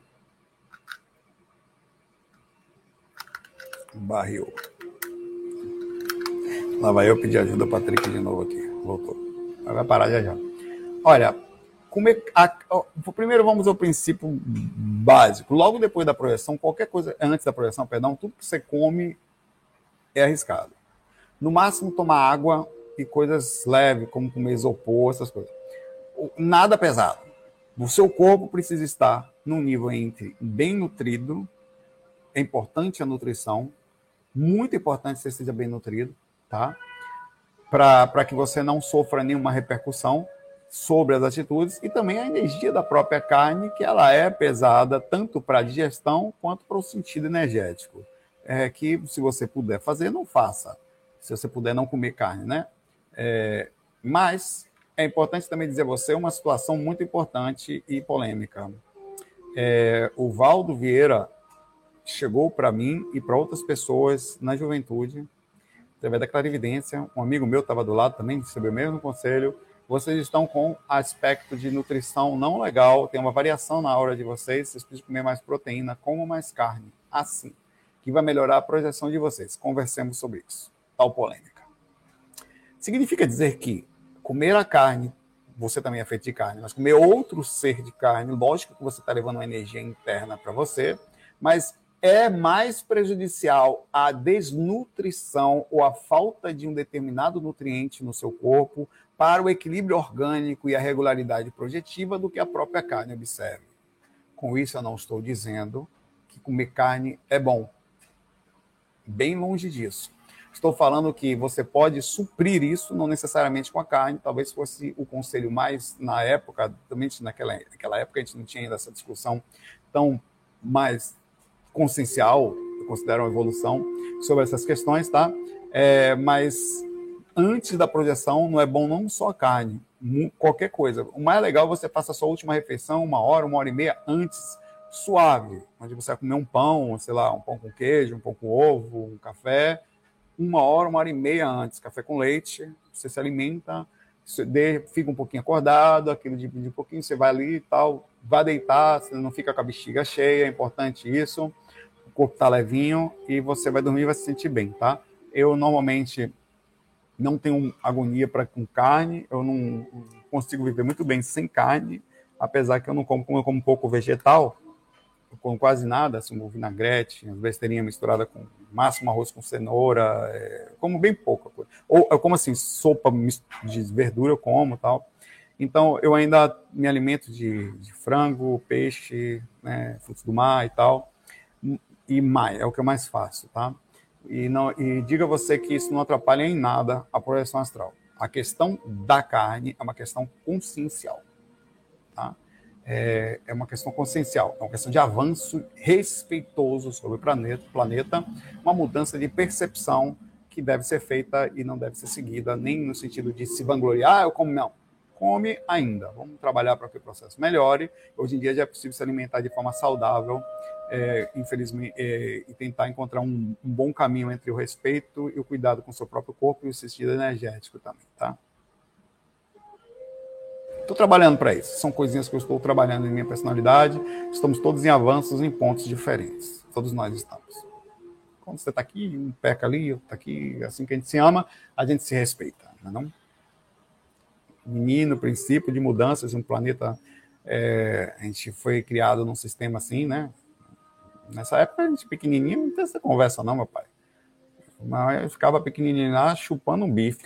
S2: Barril. Lá vai eu pedir ajuda para Patrick de novo aqui. Voltou. Vai parar já já. Olha, comer. A, primeiro vamos ao princípio básico. Logo depois da projeção, qualquer coisa, antes da projeção, perdão, tudo que você come é arriscado. No máximo, tomar água e coisas leves, como comer isopor, essas coisas. Nada pesado. O seu corpo precisa estar num nível entre bem nutrido, é importante a nutrição, muito importante que você seja bem nutrido, tá? Para que você não sofra nenhuma repercussão sobre as atitudes e também a energia da própria carne, que ela é pesada tanto para a digestão quanto para o sentido energético. É que se você puder fazer, não faça. Se você puder não comer carne, né? É, mas é importante também dizer a você uma situação muito importante e polêmica. É, o Valdo Vieira chegou para mim e para outras pessoas na juventude, através da clarividência, um amigo meu estava do lado também, recebeu o mesmo conselho, vocês estão com aspecto de nutrição não legal, tem uma variação na hora de vocês, vocês precisam comer mais proteína, comam mais carne, assim, que vai melhorar a projeção de vocês. Conversemos sobre isso. Tal polêmica. Significa dizer que comer a carne, você também é feito de carne, mas comer outro ser de carne, lógico que você está levando uma energia interna para você, mas é mais prejudicial a desnutrição ou a falta de um determinado nutriente no seu corpo para o equilíbrio orgânico e a regularidade projetiva do que a própria carne observe. Com isso, eu não estou dizendo que comer carne é bom. Bem longe disso. Estou falando que você pode suprir isso, não necessariamente com a carne, talvez fosse o conselho mais na época, também naquela, naquela época a gente não tinha ainda essa discussão tão mais consciencial, eu considero uma evolução sobre essas questões, tá? É, mas antes da projeção não é bom não só a carne, qualquer coisa. O mais legal é você faça a sua última refeição uma hora, uma hora e meia antes, suave, onde você vai comer um pão, sei lá, um pão com queijo, um pão com ovo, um café, uma hora, uma hora e meia antes, café com leite, você se alimenta, fica um pouquinho acordado, aquilo de, de pouquinho, você vai ali e tal, vai deitar, você não fica com a bexiga cheia, é importante isso, corpo tá levinho e você vai dormir e vai se sentir bem, tá? Eu normalmente não tenho agonia para com carne, eu não consigo viver muito bem sem carne, apesar que eu não como, como eu como pouco vegetal, eu como quase nada, assim, um vinagrete, uma besteirinha misturada com máximo arroz com cenoura, é, como bem pouca coisa. Ou eu como assim, sopa de verdura eu como tal. Então eu ainda me alimento de, de frango, peixe, né, frutos do mar e tal, e mais, é o que eu mais faço, tá? E, não, e diga você que isso não atrapalha em nada a projeção astral. A questão da carne é uma questão consciencial. Tá? É, é uma questão consciencial, é uma questão de avanço respeitoso sobre o planeta, planeta, uma mudança de percepção que deve ser feita e não deve ser seguida, nem no sentido de se vangloriar, ah, eu como, não. Come ainda. Vamos trabalhar para que o processo melhore. Hoje em dia já é possível se alimentar de forma saudável é, infelizmente, é, e tentar encontrar um, um, bom caminho entre o respeito e o cuidado com o seu próprio corpo e o sentido energético também, tá? Estou trabalhando para isso. São coisinhas que eu estou trabalhando em minha personalidade. Estamos todos em avanços em pontos diferentes. Todos nós estamos. Quando você está aqui, um peca ali, outro está aqui, assim que a gente se ama, a gente se respeita, não é não? Menino, princípio de mudanças, um planeta, é, a gente foi criado num sistema assim, né? Nessa época, a gente pequenininho, não tem essa conversa não, meu pai. Mas eu ficava pequenininho lá, chupando um bife.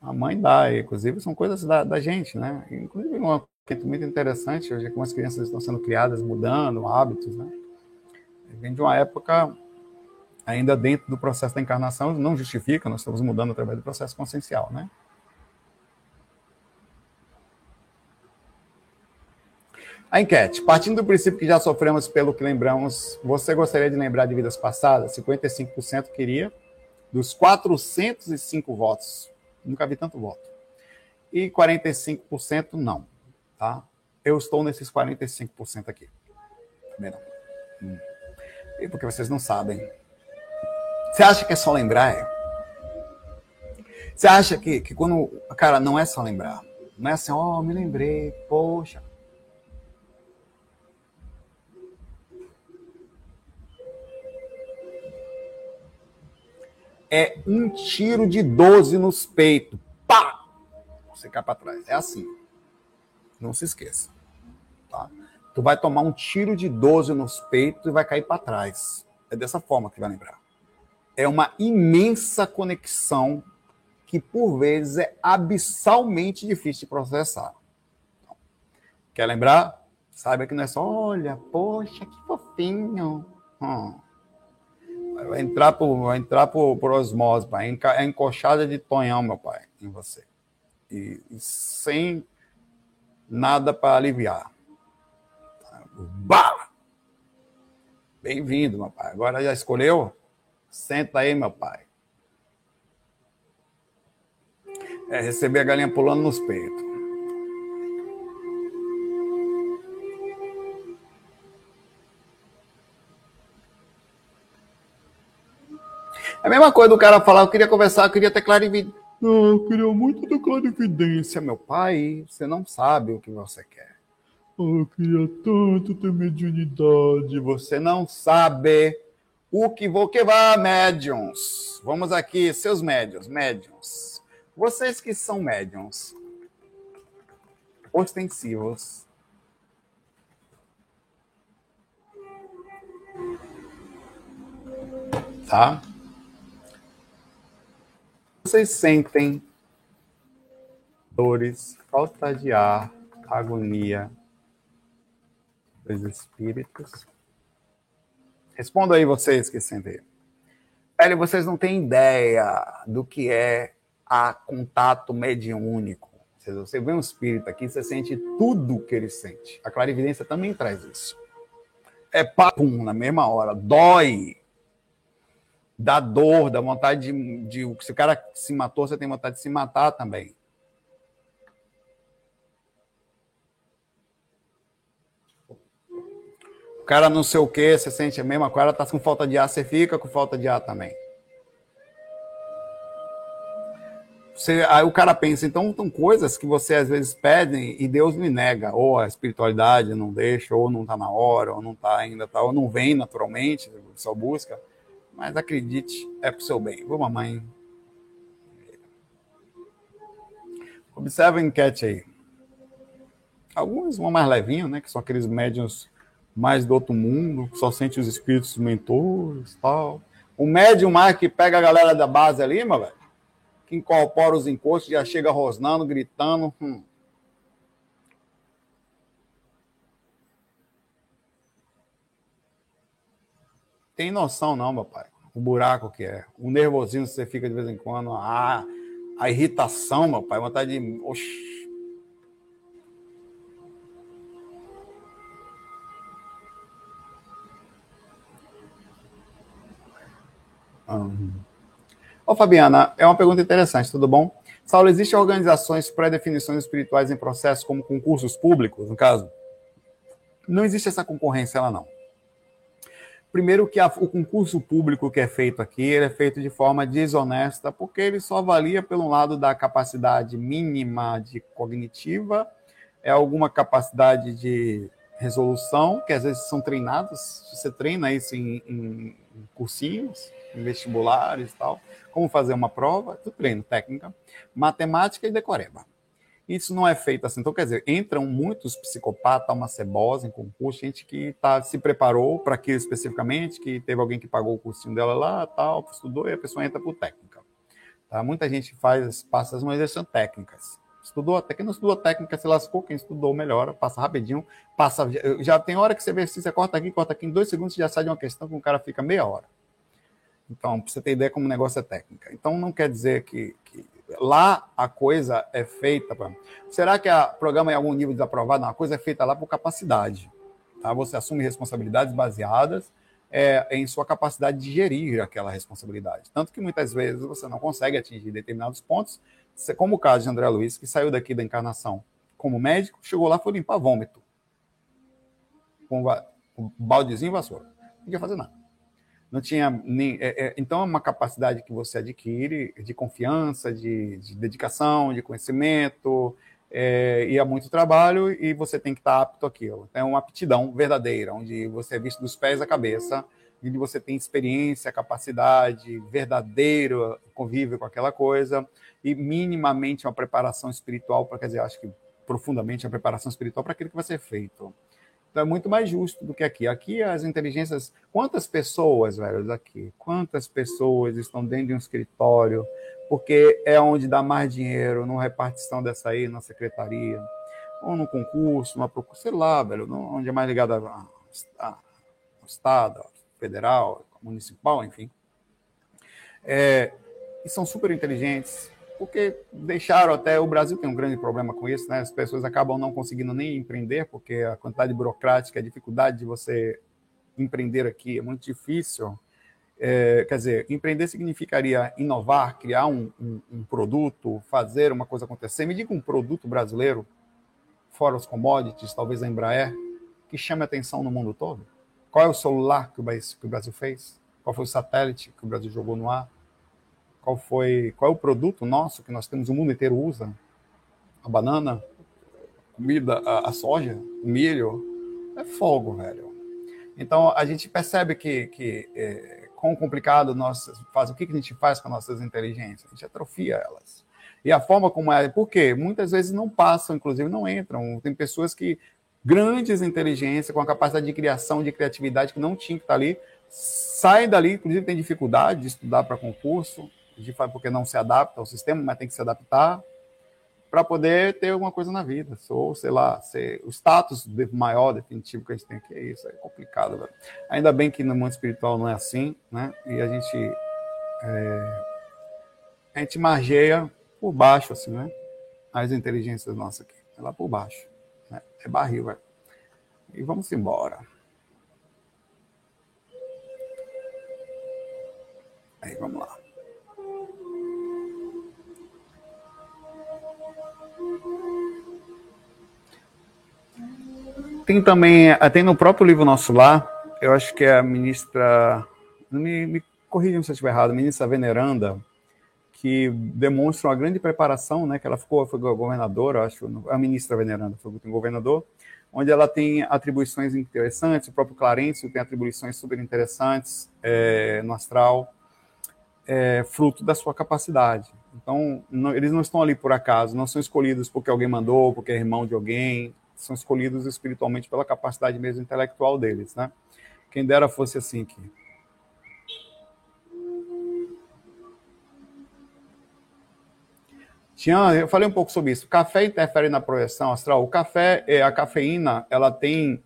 S2: A mãe dá, inclusive, são coisas da, da gente, né? Inclusive, uma coisa muito interessante, hoje, como as crianças estão sendo criadas, mudando hábitos, né? Vem de uma época ainda dentro do processo da encarnação, não justifica, nós estamos mudando através do processo consciencial, né? A enquete. Partindo do princípio que já sofremos pelo que lembramos, você gostaria de lembrar de vidas passadas? 55% queria. Dos 405 votos, nunca vi tanto voto. E 45% não. Tá? Eu estou nesses 45% aqui. Também não. Hum. E porque vocês não sabem. Você acha que é só lembrar? É? Você acha que, que quando. Cara, não é só lembrar. Não é assim, ó, oh, me lembrei, poxa. É um tiro de 12 nos peitos. Pá! Você cai para trás. É assim. Não se esqueça. Tá? Tu vai tomar um tiro de 12 nos peitos e vai cair para trás. É dessa forma que vai lembrar. É uma imensa conexão que por vezes é abissalmente difícil de processar. Quer lembrar? Saiba que não é só, olha, poxa, que fofinho. Hum. Vai entrar por, vai entrar por, por osmose, pai. É encoxada de tonhão, meu pai, em você. E, e sem nada para aliviar. Bala! Bem-vindo, meu pai. Agora já escolheu? Senta aí, meu pai. É receber a galinha pulando nos peitos. É a mesma coisa do cara falar, eu queria conversar, eu queria ter clarividência.
S3: Eu queria muito ter clarividência.
S2: Meu pai, você não sabe o que você quer.
S3: Eu queria tanto ter mediunidade.
S2: Você não sabe o que vou quebrar, médiums. Vamos aqui, seus médiums, médiums. Vocês que são médiums ostensivos, tá? Vocês sentem dores, falta de ar, agonia dos espíritos? Responda aí vocês que sentem. Velho, vocês não têm ideia do que é a contato mediúnico. Você vê um espírito aqui, você sente tudo que ele sente. A clarividência também traz isso. É papum na mesma hora, dói. Dá dor, dá vontade de, de. Se o cara se matou, você tem vontade de se matar também. O cara não sei o que, você sente a mesma coisa, tá com falta de ar, você fica com falta de ar também. Você, aí o cara pensa, então são coisas que você às vezes pede e Deus me nega, ou a espiritualidade não deixa, ou não está na hora, ou não está ainda, tá, ou não vem naturalmente, só busca. Mas acredite, é para o seu bem. Vou, mamãe. Observe a enquete aí. Alguns vão mais levinho, né? Que são aqueles médiums mais do outro mundo, que só sente os espíritos mentores tal. O médium mais que pega a galera da base ali, meu velho que incorpora os encostos, já chega rosnando, gritando. Hum. Tem noção não, meu pai. O buraco que é. O nervosinho que você fica de vez em quando. Ah, a irritação, meu pai. Vontade de. Oxi. Ô, Fabiana, é uma pergunta interessante, tudo bom? Saulo, existem organizações pré-definições espirituais em processo, como concursos públicos, no caso? Não existe essa concorrência lá, não. Primeiro que a, o concurso público que é feito aqui, é feito de forma desonesta, porque ele só avalia pelo lado da capacidade mínima de cognitiva, é alguma capacidade de resolução, que às vezes são treinados, você treina isso em, em cursinhos, em vestibulares e tal, como fazer uma prova, tudo treino, técnica, matemática e decoreba. Isso não é feito assim. Então, quer dizer, entram muitos psicopatas, uma cebosa em concurso, gente que tá, se preparou para aquilo especificamente, que teve alguém que pagou o cursinho dela lá, tal, estudou, e a pessoa entra por técnica. Tá? Muita gente faz, passa, mas elas são técnicas. Estudou, até quem não estudou técnica se lascou, quem estudou melhora, passa rapidinho, passa. Já tem hora que você vê se você corta aqui, corta aqui, em dois segundos já sai de uma questão que o cara fica meia hora. Então, para você ter ideia como o negócio é técnica. Então, não quer dizer que lá a coisa é feita. Será que o programa em algum nível desaprovado? Não, a coisa é feita lá por capacidade. Tá? Você assume responsabilidades baseadas é, em sua capacidade de gerir aquela responsabilidade. Tanto que muitas vezes você não consegue atingir determinados pontos, como o caso de André Luiz, que saiu daqui da encarnação como médico, chegou lá foi limpar vômito. Com um baldezinho e vassoura. Não podia fazer nada. Não tinha nem. É, é, então é uma capacidade que você adquire de confiança, de, de dedicação, de conhecimento, é, e há muito trabalho e você tem que estar apto àquilo. É uma aptidão verdadeira, onde você é visto dos pés à cabeça, onde você tem experiência, capacidade, verdadeiro convívio com aquela coisa e minimamente uma preparação espiritual, para quer dizer, acho que profundamente a preparação espiritual para aquilo que vai ser feito. Então é muito mais justo do que aqui. Aqui as inteligências. Quantas pessoas, velho, aqui? Quantas pessoas estão dentro de um escritório porque é onde dá mais dinheiro, numa repartição dessa aí, na secretaria, ou no concurso, numa procura, sei lá, velho, onde é mais ligado ao Estado, federal, municipal, enfim. É, e são super inteligentes, porque deixaram até. O Brasil tem um grande problema com isso, né? As pessoas acabam não conseguindo nem empreender, porque a quantidade burocrática, a dificuldade de você empreender aqui é muito difícil. É, quer dizer, empreender significaria inovar, criar um, um, um, produto, fazer uma coisa acontecer. Me diga um produto brasileiro, fora os commodities, talvez a Embraer, que chame atenção no mundo todo. Qual é o celular que o, que o Brasil fez? Qual foi o satélite que o Brasil jogou no ar? Qual foi, qual é o produto nosso que nós temos, o mundo inteiro usa? A banana, comida, a, a soja, o milho, é fogo, velho. Então a gente percebe que, que é, quão complicado nós faz, o que, que a gente faz com nossas inteligências? A gente atrofia elas. E a forma como é, por quê? Muitas vezes não passam, inclusive não entram. Tem pessoas que grandes inteligências, com a capacidade de criação, de criatividade que não tinha que estar ali, saem dali, inclusive tem dificuldade de estudar para concurso, de, porque não se adapta ao sistema, mas tem que se adaptar para poder ter alguma coisa na vida. Ou, sei lá, ser, o status maior, definitivo que a gente tem aqui é isso. É complicado, velho. Ainda bem que no mundo espiritual não é assim, né? E a gente. É, a gente margeia por baixo, assim, né? As inteligências nossas aqui. É lá por baixo. Né? É barril, velho. E vamos embora. Aí, vamos lá. Tem também, eh, tem no próprio livro Nosso Lar, eu acho que é a ministra, me, me corrijam se eu estiver errado, a ministra Veneranda, que demonstra uma grande preparação, né, que ela ficou, foi governadora, acho, a ministra Veneranda foi governador, onde ela tem atribuições interessantes, o próprio Clarencio tem atribuições super interessantes é, no astral, é, fruto da sua capacidade. Então, não, eles não estão ali por acaso, não são escolhidos porque alguém mandou, porque é irmão de alguém, são escolhidos espiritualmente pela capacidade mesmo intelectual deles, né? Quem dera fosse assim aqui. Tian, eu falei um pouco sobre isso. Café interfere na projeção astral. O café, é, a cafeína, ela tem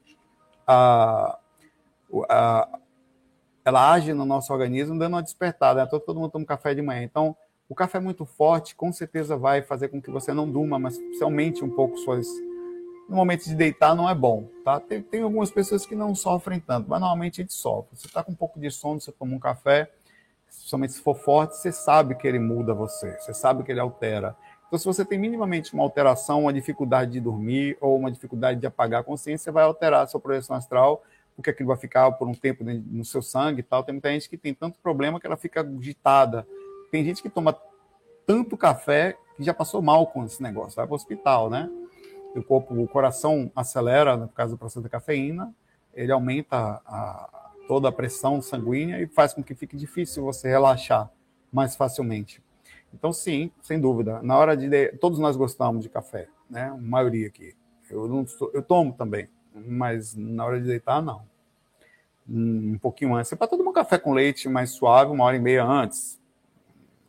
S2: a, a ela age no nosso organismo dando uma despertada. Né? Todo, todo mundo toma café de manhã. Então, o café é muito forte, com certeza vai fazer com que você não durma, mas você aumente um pouco suas no momento de deitar não é bom, tá? Tem, tem algumas pessoas que não sofrem tanto, mas normalmente a gente sofre. Você está com um pouco de sono, você toma um café, somente se for forte, você sabe que ele muda você, você sabe que ele altera. Então, se você tem minimamente uma alteração, uma dificuldade de dormir ou uma dificuldade de apagar a consciência, você vai alterar a sua projeção astral, porque aquilo vai ficar por um tempo no seu sangue e tal. Tem muita gente que tem tanto problema que ela fica agitada. Tem gente que toma tanto café que já passou mal com esse negócio, vai para o hospital, né? O corpo, o coração acelera no caso do processo da cafeína, ele aumenta a, toda a pressão sanguínea e faz com que fique difícil você relaxar mais facilmente. Então, sim, sem dúvida. Na hora de. Todos nós gostamos de café, né? A maioria aqui. Eu, não, eu tomo também, mas na hora de deitar, não. Um pouquinho antes. Você pode tomar um café com leite mais suave, uma hora e meia antes.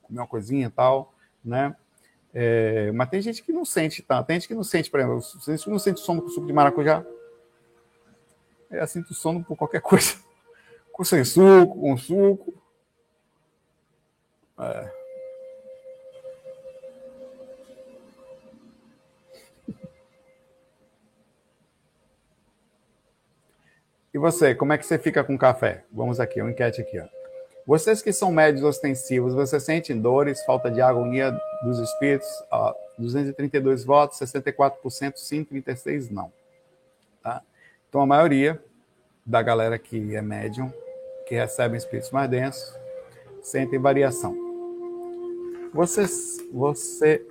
S2: Comer uma coisinha e tal, né? É, mas tem gente que não sente, tá? Tem gente que não sente, por exemplo, tem gente que não sente sono com suco de maracujá. é assim, sinto sono por qualquer coisa. Com sem suco, com suco. É. E você, como é que você fica com café? Vamos aqui, uma enquete aqui. Ó. Vocês que são médios ostensivos, você sente dores, falta de agonia dos espíritos? Ó, 232 votos, 64% sim, 36% não. Tá? Então a maioria da galera que é médium, que recebe espíritos mais densos, sentem variação. Você, você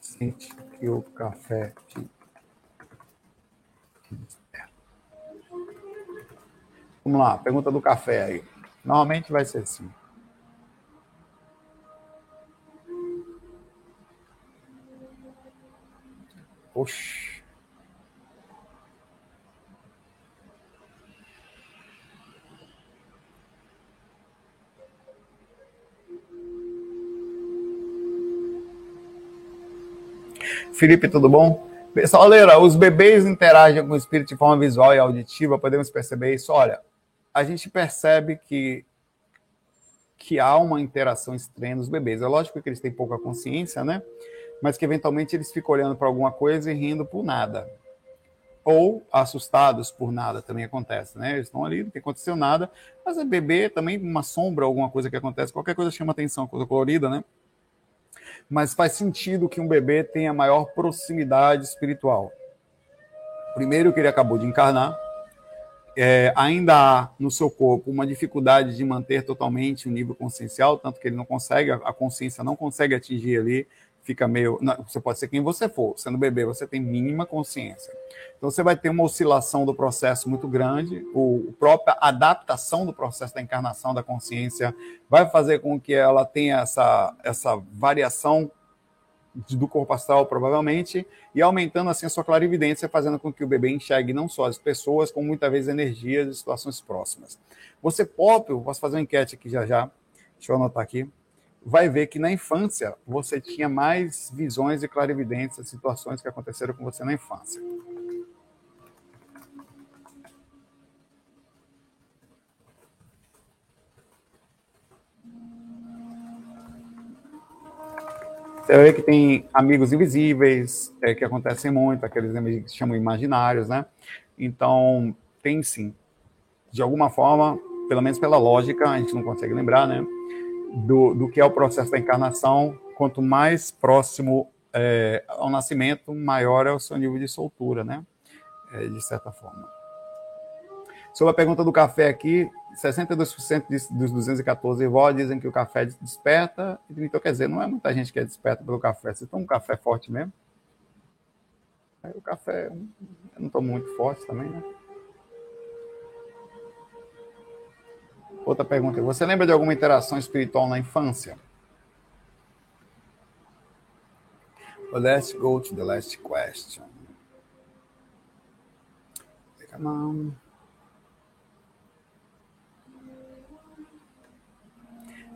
S2: sente que o café te Vamos lá, pergunta do café aí. Normalmente vai ser assim. Oxi. Felipe, tudo bom? Pessoal, Leira, os bebês interagem com o espírito de forma visual e auditiva, podemos perceber isso? Olha, a gente percebe que, que há uma interação estranha nos bebês. É lógico que eles têm pouca consciência, né? Mas que eventualmente eles ficam olhando para alguma coisa e rindo por nada. Ou assustados por nada também acontece, né? Eles estão ali, não aconteceu nada. Mas é bebê também, uma sombra, alguma coisa que acontece, qualquer coisa chama atenção, coisa colorida, né? Mas faz sentido que um bebê tenha maior proximidade espiritual. Primeiro que ele acabou de encarnar, é, ainda há no seu corpo uma dificuldade de manter totalmente o nível consciencial, tanto que ele não consegue, a consciência não consegue atingir ali, fica meio. Não, você pode ser quem você for, sendo bebê, você tem mínima consciência. Então você vai ter uma oscilação do processo muito grande, o, a própria adaptação do processo da encarnação da consciência vai fazer com que ela tenha essa, essa variação do corpo astral, provavelmente, e aumentando assim a sua clarividência, fazendo com que o bebê enxergue não só as pessoas, como muitas vezes energias de situações próximas. Você próprio, posso fazer uma enquete aqui já já, deixa eu anotar aqui, vai ver que na infância você tinha mais visões e clarividências, situações que aconteceram com você na infância. Você vê que tem amigos invisíveis, é, que acontecem muito, aqueles amigos que se chamam imaginários, né? Então, tem sim. De alguma forma, pelo menos pela lógica, a gente não consegue lembrar, né? Do, do que é o processo da encarnação. Quanto mais próximo é, ao nascimento, maior é o seu nível de soltura, né? É, de certa forma. Sobre a pergunta do café aqui, 62% dos 214 votos dizem que o café desperta. Então, quer dizer, não é muita gente que é desperta pelo café. Você toma um café forte mesmo? Aí o café, eu não tomo muito forte também, né? Outra pergunta. Você lembra de alguma interação espiritual na infância? let's go to the last question. Come on.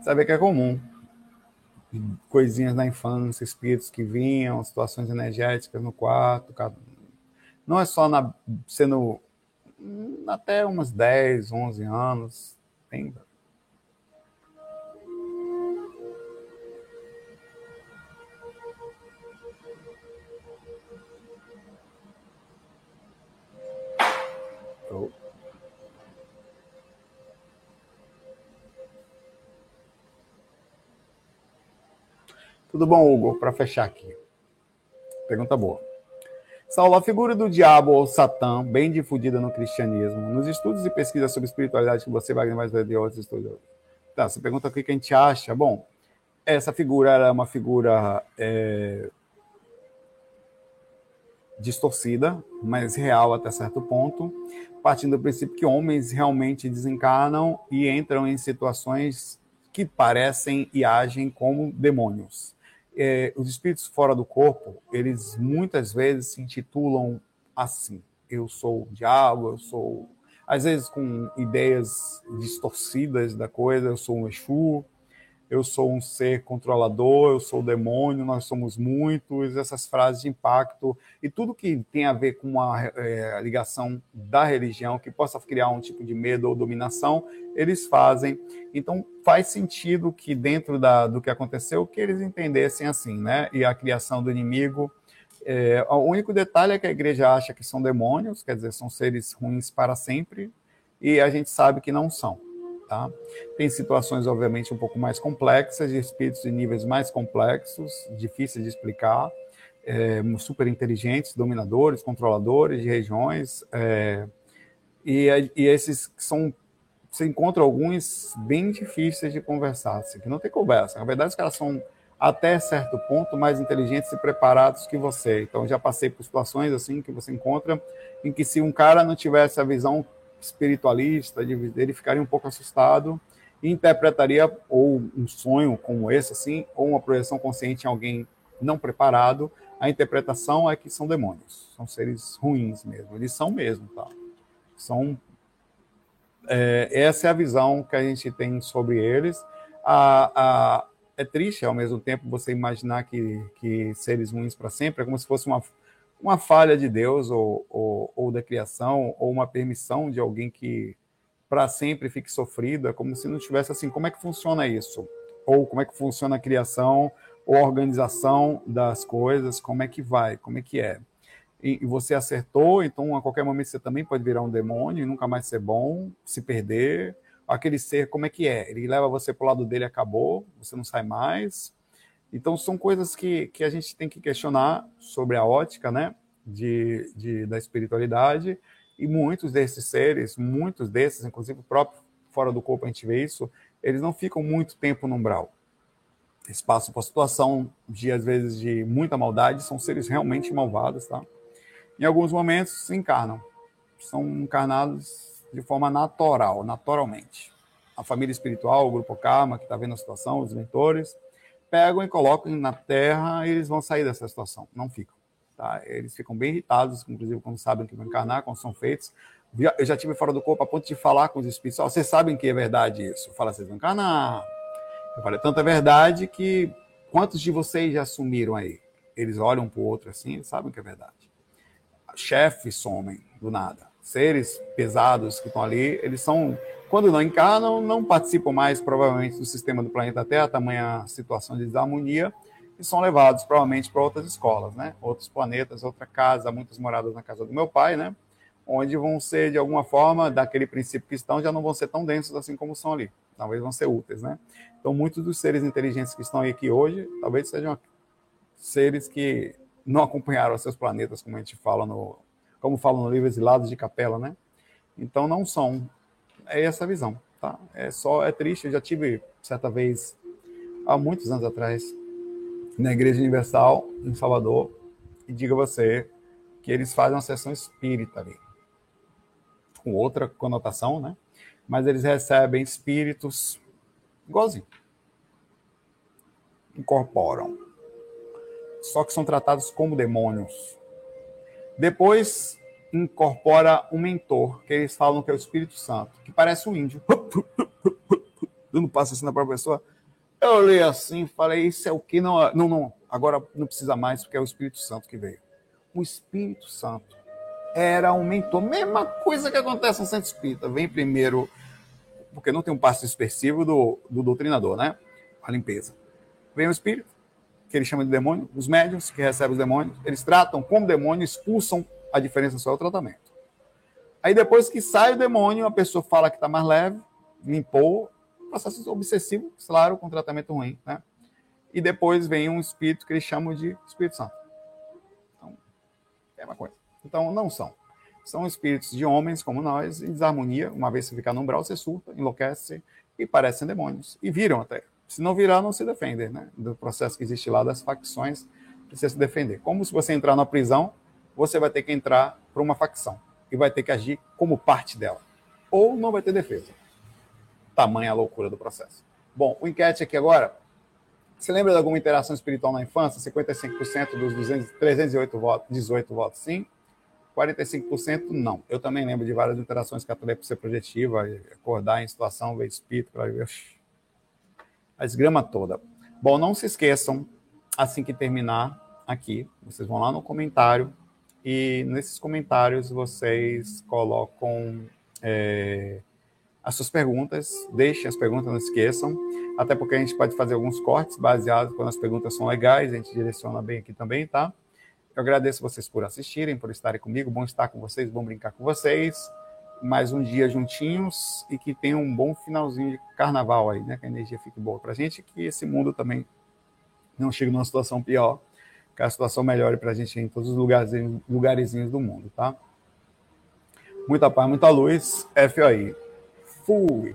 S2: Saber que é comum. Coisinhas na infância, espíritos que vinham, situações energéticas no quarto. Não é só na, sendo até uns 10, 11 anos. Tem Tudo bom, Hugo? Para fechar aqui. Pergunta boa. Saulo, a figura do diabo ou Satã, bem difundida no cristianismo, nos estudos e pesquisas sobre espiritualidade que você, vai ver de outros estudos. Tá, você pergunta o que a gente acha. Bom, essa figura era uma figura é, distorcida, mas real até certo ponto, partindo do princípio que homens realmente desencarnam e entram em situações que parecem e agem como demônios é, os espíritos fora do corpo, eles muitas vezes se intitulam assim: eu sou o diabo, eu sou. Às vezes com ideias distorcidas da coisa, eu sou um Exu, eu sou um ser controlador, eu sou o demônio, nós somos muitos, essas frases de impacto e tudo que tem a ver com uma é, ligação da religião que possa criar um tipo de medo ou dominação, eles fazem. Então faz sentido que dentro da, do que aconteceu, que eles entendessem assim, né? E a criação do inimigo É, o único detalhe é que a igreja acha que são demônios, quer dizer, são seres ruins para sempre, e a gente sabe que não são. Tá? Tem situações, obviamente, um pouco mais complexas, de espíritos de níveis mais complexos, difíceis de explicar, é, super inteligentes, dominadores, controladores de regiões, é, e, e, esses são. Você encontra alguns bem difíceis de conversar, assim, que não tem conversa. Na verdade, os caras são até certo ponto mais inteligentes e preparados que você. Então, já passei por situações assim que você encontra em que se um cara não tivesse a visão espiritualista, de, ele ficaria um pouco assustado e interpretaria ou um sonho como esse, assim, ou uma projeção consciente em alguém não preparado, a interpretação é que são demônios, são seres ruins mesmo, eles são mesmo, tá? São é, essa é a visão que a gente tem sobre eles. A, a, é triste ao mesmo tempo você imaginar que, que seres ruins para sempre é como se fosse uma uma falha de Deus ou, ou, ou da criação, ou uma permissão de alguém que para sempre fique sofrido, é como se não tivesse assim, como é que funciona isso? Ou como é que funciona a criação, ou a organização das coisas, como é que vai, como é que é? E, e você acertou, então a qualquer momento você também pode virar um demônio e nunca mais ser bom, se perder. Aquele ser, como é que é? Ele leva você para o lado dele, acabou, você não sai mais então, são coisas que, que a gente tem que questionar sobre a ótica né, de, de, da espiritualidade, e muitos desses seres, muitos desses, inclusive o próprio fora do corpo a gente vê isso, eles não ficam muito tempo no umbral. Eles passam por situação de, às vezes, de muita maldade, são seres realmente malvados, tá? Em alguns momentos se encarnam, são encarnados de forma natural, naturalmente. A família espiritual, o grupo Karma, que está vendo a situação, os mentores, pegam e colocam na terra e eles vão sair dessa situação, não ficam. Tá? Eles ficam bem irritados, inclusive quando sabem que vão encarnar, quando são feitos. Eu já tive fora do corpo a ponto de falar com os espíritos, vocês sabem que é verdade isso? Fala, vocês vão encarnar. Eu falei, tanta verdade que quantos de vocês já assumiram aí? Eles olham para o outro assim, eles sabem que é verdade. Chefes somem do nada. Seres pesados que estão ali, eles são quando não encarnam, não participam mais, provavelmente, do sistema do planeta Terra, tamanha situação de desarmonia, e são levados, provavelmente, para outras escolas, né? Outros planetas, outra casa, muitas moradas na casa do meu pai, né? Onde vão ser, de alguma forma, daquele princípio que estão, já não vão ser tão densos assim como são ali. Talvez vão ser úteis, né? Então, muitos dos seres inteligentes que estão aqui hoje, talvez sejam seres que não acompanharam seus planetas, como a gente fala no, como fala no livro Exilados de Capela, né? Então, não são é essa visão, tá? É só é triste, eu já tive certa vez há muitos anos atrás na Igreja Universal em Salvador e diga você que eles fazem uma sessão espírita ali, com outra conotação, né? Mas eles recebem espíritos igualzinho. Incorporam. Só que são tratados como demônios. Depois incorpora um mentor, que eles falam que é o Espírito Santo, que parece um índio. Dando passo assim na própria pessoa. Eu olhei assim falei, isso é o que? Não, não, não, agora não precisa mais, porque é o Espírito Santo que veio. O Espírito Santo era um mentor. Mesma coisa que acontece no Santo Espírita. Vem primeiro, porque não tem um passo dispersivo do, do doutrinador, né? A limpeza. Vem o Espírito, que ele chama de demônio, os médios que recebem os demônios, eles tratam como demônio, expulsam a diferença só é o tratamento. Aí depois que sai o demônio, a pessoa fala que está mais leve, limpou, processo obsessivo, claro, com tratamento ruim, né? E depois vem um espírito que eles chamam de Espírito Santo. Então, é uma coisa. Então, não são. São espíritos de homens como nós, em desarmonia. Uma vez que ficar no umbral, você surta, enlouquece e parecem demônios. E viram até. Se não virar, não se defender, né? Do processo que existe lá das facções, precisa se defender. Como se você entrar na prisão, você vai ter que entrar para uma facção e vai ter que agir como parte dela. Ou não vai ter defesa. Tamanha loucura do processo. Bom, o enquete aqui agora. Você lembra de alguma interação espiritual na infância? 55% dos 200, 308 votos, 18 votos sim, 45% não. Eu também lembro de várias interações que a ser projetiva, acordar em situação, ver espírito, para ver a desgrama toda. Bom, não se esqueçam, assim que terminar aqui, vocês vão lá no comentário e nesses comentários vocês colocam é, as suas perguntas, deixem as perguntas, não esqueçam, até porque a gente pode fazer alguns cortes baseados quando as perguntas são legais, a gente direciona bem aqui também, tá? Eu agradeço vocês por assistirem, por estarem comigo. Bom estar com vocês, bom brincar com vocês. Mais um dia juntinhos e que tenham um bom finalzinho de carnaval aí, né? Que a energia fique boa pra gente e que esse mundo também não chegue numa situação pior, que a situação melhore pra gente em todos os lugarzinhos, lugarzinhos do mundo, tá? Muita paz, muita luz. FOI. Fui.